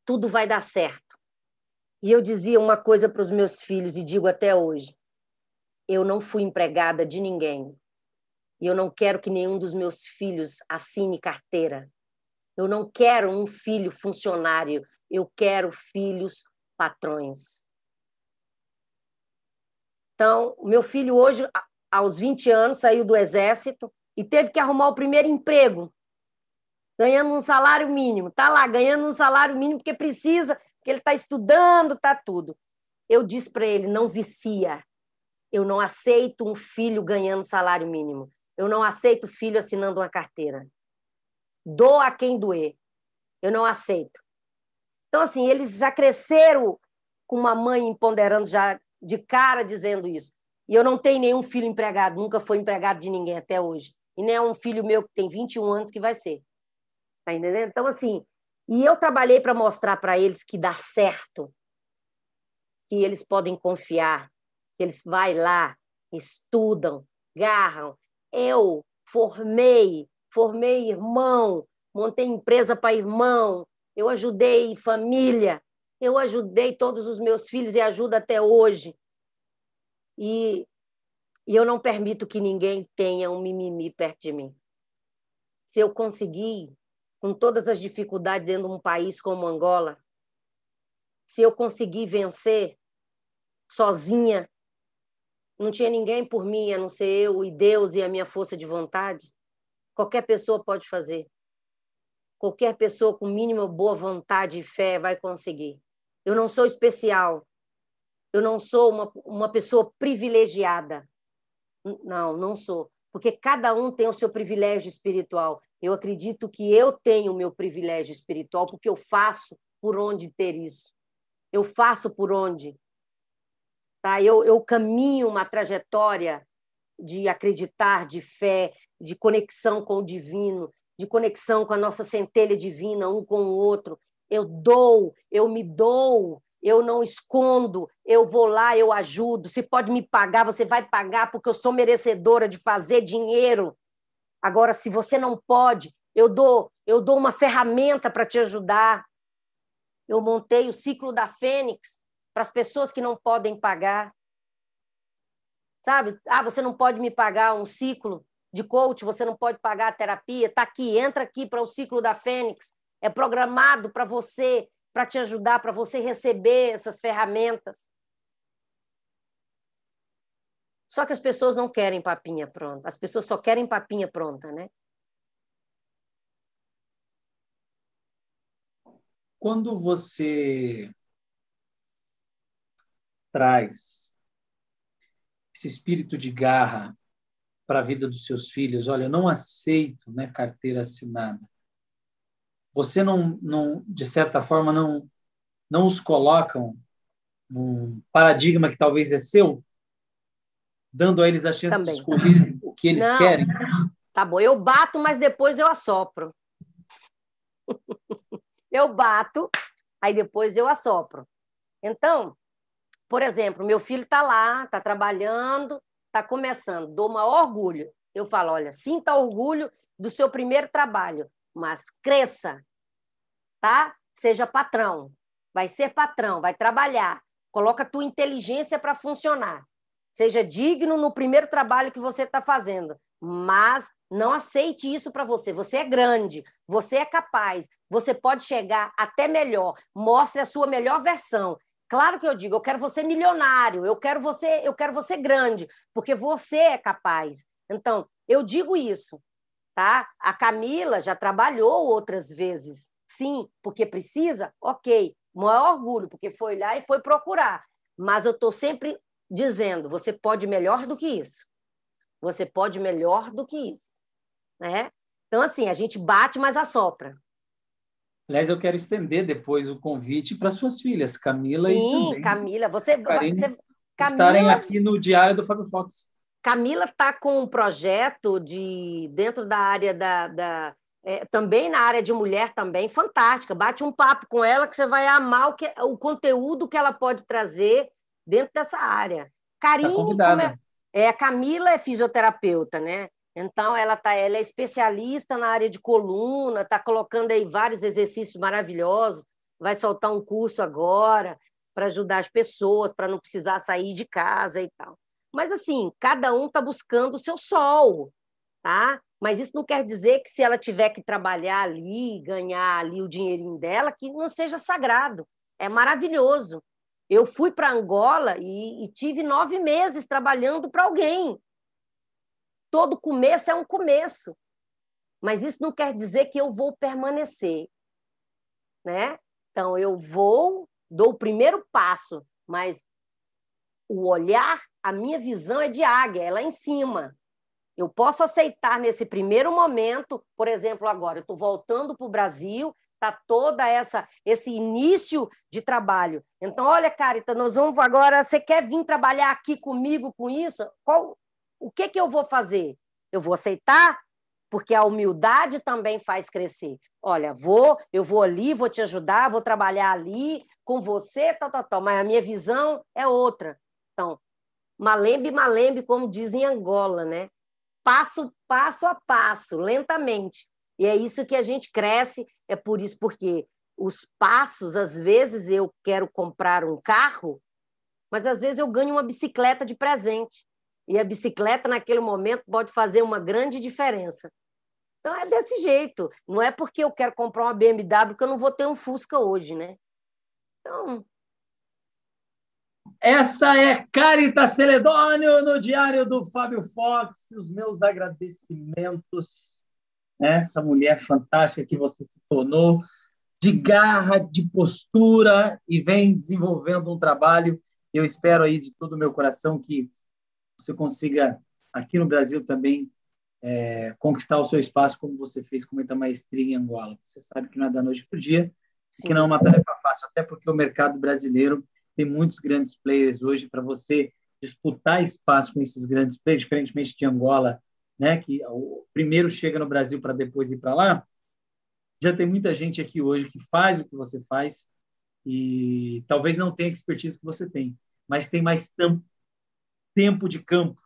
tudo vai dar certo. E eu dizia uma coisa para os meus filhos e digo até hoje: eu não fui empregada de ninguém. E eu não quero que nenhum dos meus filhos assine carteira. Eu não quero um filho funcionário. Eu quero filhos patrões. Então, meu filho hoje, aos 20 anos, saiu do exército e teve que arrumar o primeiro emprego, ganhando um salário mínimo. Está lá, ganhando um salário mínimo porque precisa, porque ele está estudando, está tudo. Eu disse para ele: não vicia, eu não aceito um filho ganhando salário mínimo. Eu não aceito filho assinando uma carteira. Doa a quem doer. Eu não aceito. Então, assim, eles já cresceram com uma mãe empoderando já de cara dizendo isso. E eu não tenho nenhum filho empregado, nunca foi empregado de ninguém até hoje. E nem é um filho meu que tem 21 anos que vai ser. Tá entendendo? Então, assim, e eu trabalhei para mostrar para eles que dá certo, que eles podem confiar, eles vai lá, estudam, garram. Eu formei, formei irmão, montei empresa para irmão, eu ajudei família, eu ajudei todos os meus filhos e ajudo até hoje. E, e eu não permito que ninguém tenha um mimimi perto de mim. Se eu conseguir, com todas as dificuldades dentro de um país como Angola, se eu conseguir vencer sozinha, não tinha ninguém por mim, a não ser eu e Deus e a minha força de vontade, qualquer pessoa pode fazer. Qualquer pessoa com mínima boa vontade e fé vai conseguir. Eu não sou especial. Eu não sou uma, uma pessoa privilegiada. Não, não sou. Porque cada um tem o seu privilégio espiritual. Eu acredito que eu tenho o meu privilégio espiritual porque eu faço por onde ter isso. Eu faço por onde Tá? Eu, eu caminho uma trajetória de acreditar, de fé, de conexão com o divino, de conexão com a nossa centelha divina, um com o outro. Eu dou, eu me dou, eu não escondo, eu vou lá, eu ajudo. Se pode me pagar, você vai pagar, porque eu sou merecedora de fazer dinheiro. Agora, se você não pode, eu dou, eu dou uma ferramenta para te ajudar. Eu montei o ciclo da Fênix para as pessoas que não podem pagar. Sabe? Ah, você não pode me pagar um ciclo de coach, você não pode pagar a terapia. Está aqui, entra aqui para o ciclo da Fênix. É programado para você para te ajudar, para você receber essas ferramentas. Só que as pessoas não querem papinha pronta. As pessoas só querem papinha pronta, né? Quando você traz esse espírito de garra para a vida dos seus filhos, olha, eu não aceito, né, carteira assinada você não, não de certa forma, não, não os colocam num paradigma que talvez é seu, dando a eles a chance Também. de escolher o que eles não. querem? Tá bom, eu bato, mas depois eu assopro. eu bato, aí depois eu assopro. Então, por exemplo, meu filho está lá, está trabalhando, está começando, dou maior orgulho. Eu falo, olha, sinta orgulho do seu primeiro trabalho mas cresça, tá? Seja patrão, vai ser patrão, vai trabalhar, coloca a tua inteligência para funcionar. Seja digno no primeiro trabalho que você está fazendo, mas não aceite isso para você. Você é grande, você é capaz, você pode chegar até melhor. Mostre a sua melhor versão. Claro que eu digo, eu quero você milionário, eu quero você, eu quero você grande, porque você é capaz. Então, eu digo isso tá? A Camila já trabalhou outras vezes, sim, porque precisa, ok, maior orgulho, porque foi lá e foi procurar. Mas eu estou sempre dizendo, você pode melhor do que isso. Você pode melhor do que isso, né? Então assim, a gente bate, mas assopra. Aliás, eu quero estender depois o convite para suas filhas, Camila Sim, e também Camila, você, você Camila... estarem aqui no Diário do Fábio Fox. Camila está com um projeto de dentro da área da, da é, também na área de mulher também fantástica. Bate um papo com ela que você vai amar o, que, o conteúdo que ela pode trazer dentro dessa área. Carinho, tá é, é, Camila é fisioterapeuta, né? Então ela tá, ela é especialista na área de coluna, está colocando aí vários exercícios maravilhosos. Vai soltar um curso agora para ajudar as pessoas, para não precisar sair de casa e tal. Mas, assim, cada um está buscando o seu sol, tá? Mas isso não quer dizer que se ela tiver que trabalhar ali, ganhar ali o dinheirinho dela, que não seja sagrado. É maravilhoso. Eu fui para Angola e, e tive nove meses trabalhando para alguém. Todo começo é um começo. Mas isso não quer dizer que eu vou permanecer. Né? Então, eu vou, dou o primeiro passo, mas o olhar a minha visão é de águia, é lá em cima. Eu posso aceitar nesse primeiro momento, por exemplo, agora eu estou voltando para o Brasil, está toda essa esse início de trabalho. Então, olha, Carita, nós vamos agora. Você quer vir trabalhar aqui comigo com isso? Qual, o que que eu vou fazer? Eu vou aceitar, porque a humildade também faz crescer. Olha, vou, eu vou ali, vou te ajudar, vou trabalhar ali com você, tal, tal, tal. Mas a minha visão é outra. Então, malembe, malembe, como dizem em Angola, né? Passo, passo a passo, lentamente. E é isso que a gente cresce, é por isso, porque os passos, às vezes eu quero comprar um carro, mas às vezes eu ganho uma bicicleta de presente. E a bicicleta, naquele momento, pode fazer uma grande diferença. Então é desse jeito. Não é porque eu quero comprar uma BMW que eu não vou ter um Fusca hoje, né? Então, esta é Carita Celedônio no Diário do Fábio Fox. Os meus agradecimentos essa mulher fantástica que você se tornou, de garra, de postura e vem desenvolvendo um trabalho. Eu espero aí de todo o meu coração que você consiga aqui no Brasil também é, conquistar o seu espaço como você fez com muita maestria em Angola. Você sabe que não é da noite para o dia, Sim. que não é uma tarefa fácil, até porque o mercado brasileiro tem muitos grandes players hoje para você disputar espaço com esses grandes players, diferentemente de Angola, né, que o primeiro chega no Brasil para depois ir para lá. Já tem muita gente aqui hoje que faz o que você faz e talvez não tenha a expertise que você tem, mas tem mais tempo de campo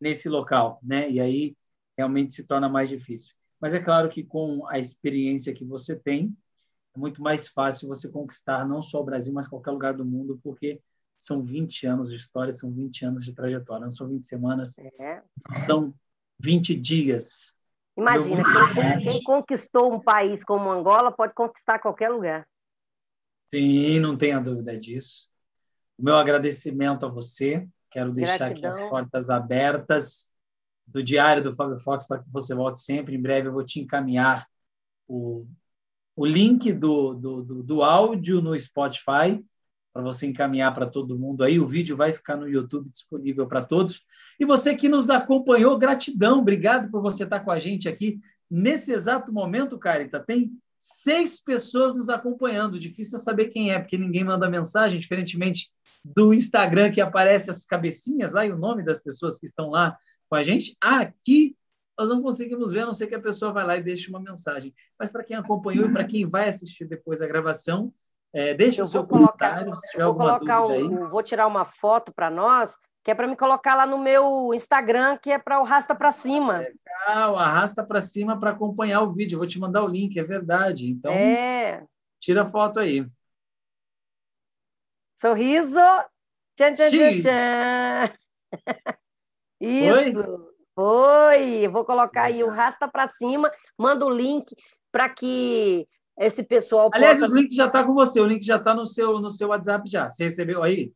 nesse local, né? E aí realmente se torna mais difícil. Mas é claro que com a experiência que você tem, é muito mais fácil você conquistar não só o Brasil, mas qualquer lugar do mundo, porque são 20 anos de história, são 20 anos de trajetória, não são 20 semanas, é. são 20 dias. Imagina, quem, quem, conquistou um país como Angola pode conquistar qualquer lugar. Sim, não tenha dúvida disso. O meu agradecimento a você. Quero deixar Gratidão. aqui as portas abertas do Diário do Fábio Fox para que você volte sempre. Em breve eu vou te encaminhar o, o link do, do, do, do áudio no Spotify para você encaminhar para todo mundo aí. O vídeo vai ficar no YouTube disponível para todos. E você que nos acompanhou, gratidão, obrigado por você estar com a gente aqui nesse exato momento, Carita. Tem seis pessoas nos acompanhando. Difícil é saber quem é, porque ninguém manda mensagem, diferentemente do Instagram que aparece as cabecinhas lá e o nome das pessoas que estão lá com a gente. Aqui nós não conseguimos ver, a não ser que a pessoa vai lá e deixe uma mensagem. Mas para quem acompanhou e para quem vai assistir depois a gravação, é, deixe eu o seu colocar, comentário, se tiver alguma dúvida um, aí. Vou tirar uma foto para nós, que é para me colocar lá no meu Instagram, que é para o Rasta para Cima. Legal, arrasta para cima para acompanhar o vídeo. Eu vou te mandar o link, é verdade. Então, é. tira a foto aí. Sorriso. Tchan, tchan, tchan, tchan. Isso. Foi. Vou colocar aí o Rasta para cima, manda o link para que esse pessoal Aliás, possa... o link já está com você, o link já está no seu, no seu WhatsApp já. Você recebeu aí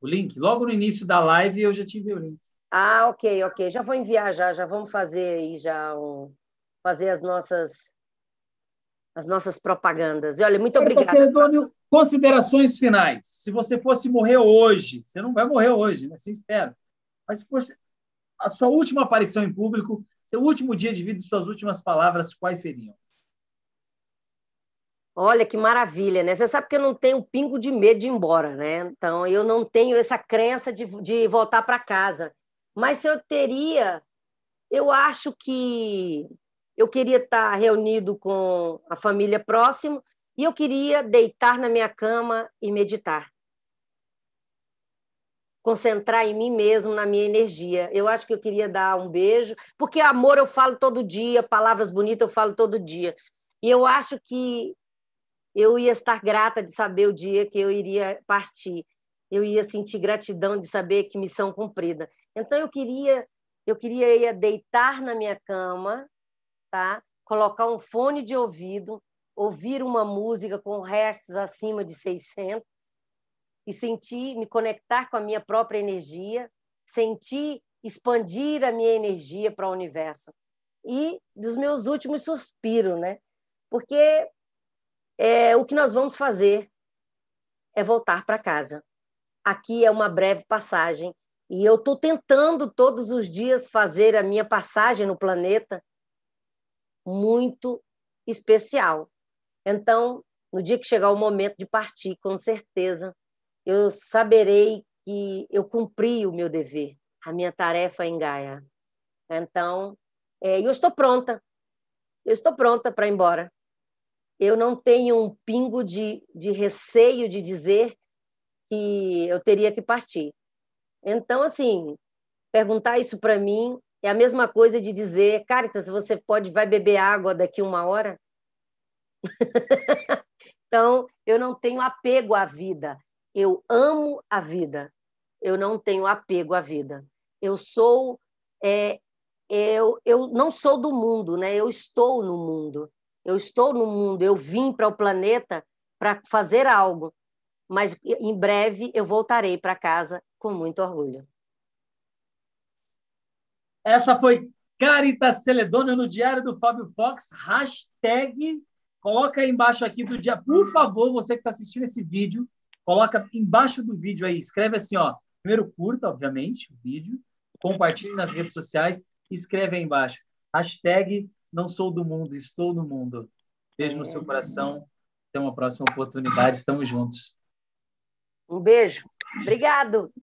o link? Logo no início da live eu já tive o link. Ah, ok, ok. Já vou enviar já, já vamos fazer aí já um, fazer as nossas as nossas propagandas. E olha, muito obrigada. Antônio, considerações finais. Se você fosse morrer hoje, você não vai morrer hoje, né? Você espera. Mas se fosse a sua última aparição em público, seu último dia de vida, suas últimas palavras, quais seriam? Olha que maravilha, né? Você sabe que eu não tenho um pingo de medo de ir embora, né? Então eu não tenho essa crença de, de voltar para casa. Mas se eu teria, eu acho que eu queria estar reunido com a família próximo e eu queria deitar na minha cama e meditar. Concentrar em mim mesmo, na minha energia. Eu acho que eu queria dar um beijo, porque amor eu falo todo dia, palavras bonitas eu falo todo dia. E eu acho que eu ia estar grata de saber o dia que eu iria partir. Eu ia sentir gratidão de saber que missão cumprida. Então eu queria eu queria ia deitar na minha cama, tá? Colocar um fone de ouvido, ouvir uma música com hertz acima de 600 e sentir, me conectar com a minha própria energia, sentir expandir a minha energia para o universo. E dos meus últimos suspiros, né? Porque é, o que nós vamos fazer é voltar para casa. Aqui é uma breve passagem e eu estou tentando todos os dias fazer a minha passagem no planeta muito especial. Então, no dia que chegar o momento de partir, com certeza, eu saberei que eu cumpri o meu dever, a minha tarefa em Gaia. Então, é, eu estou pronta. Eu estou pronta para ir embora eu não tenho um pingo de, de receio de dizer que eu teria que partir. Então, assim, perguntar isso para mim é a mesma coisa de dizer, Caritas, você pode vai beber água daqui uma hora? então, eu não tenho apego à vida. Eu amo a vida. Eu não tenho apego à vida. Eu sou, é, eu, eu não sou do mundo, né? Eu estou no mundo eu estou no mundo, eu vim para o planeta para fazer algo, mas em breve eu voltarei para casa com muito orgulho. Essa foi Caritas Celedônia no Diário do Fábio Fox. Hashtag, coloca aí embaixo aqui do dia. Por favor, você que está assistindo esse vídeo, coloca embaixo do vídeo aí, escreve assim, ó. Primeiro curta, obviamente, o vídeo, compartilhe nas redes sociais escreve aí embaixo. Hashtag não sou do mundo, estou no mundo. Beijo no seu coração. Até uma próxima oportunidade. Estamos juntos. Um beijo. Obrigado.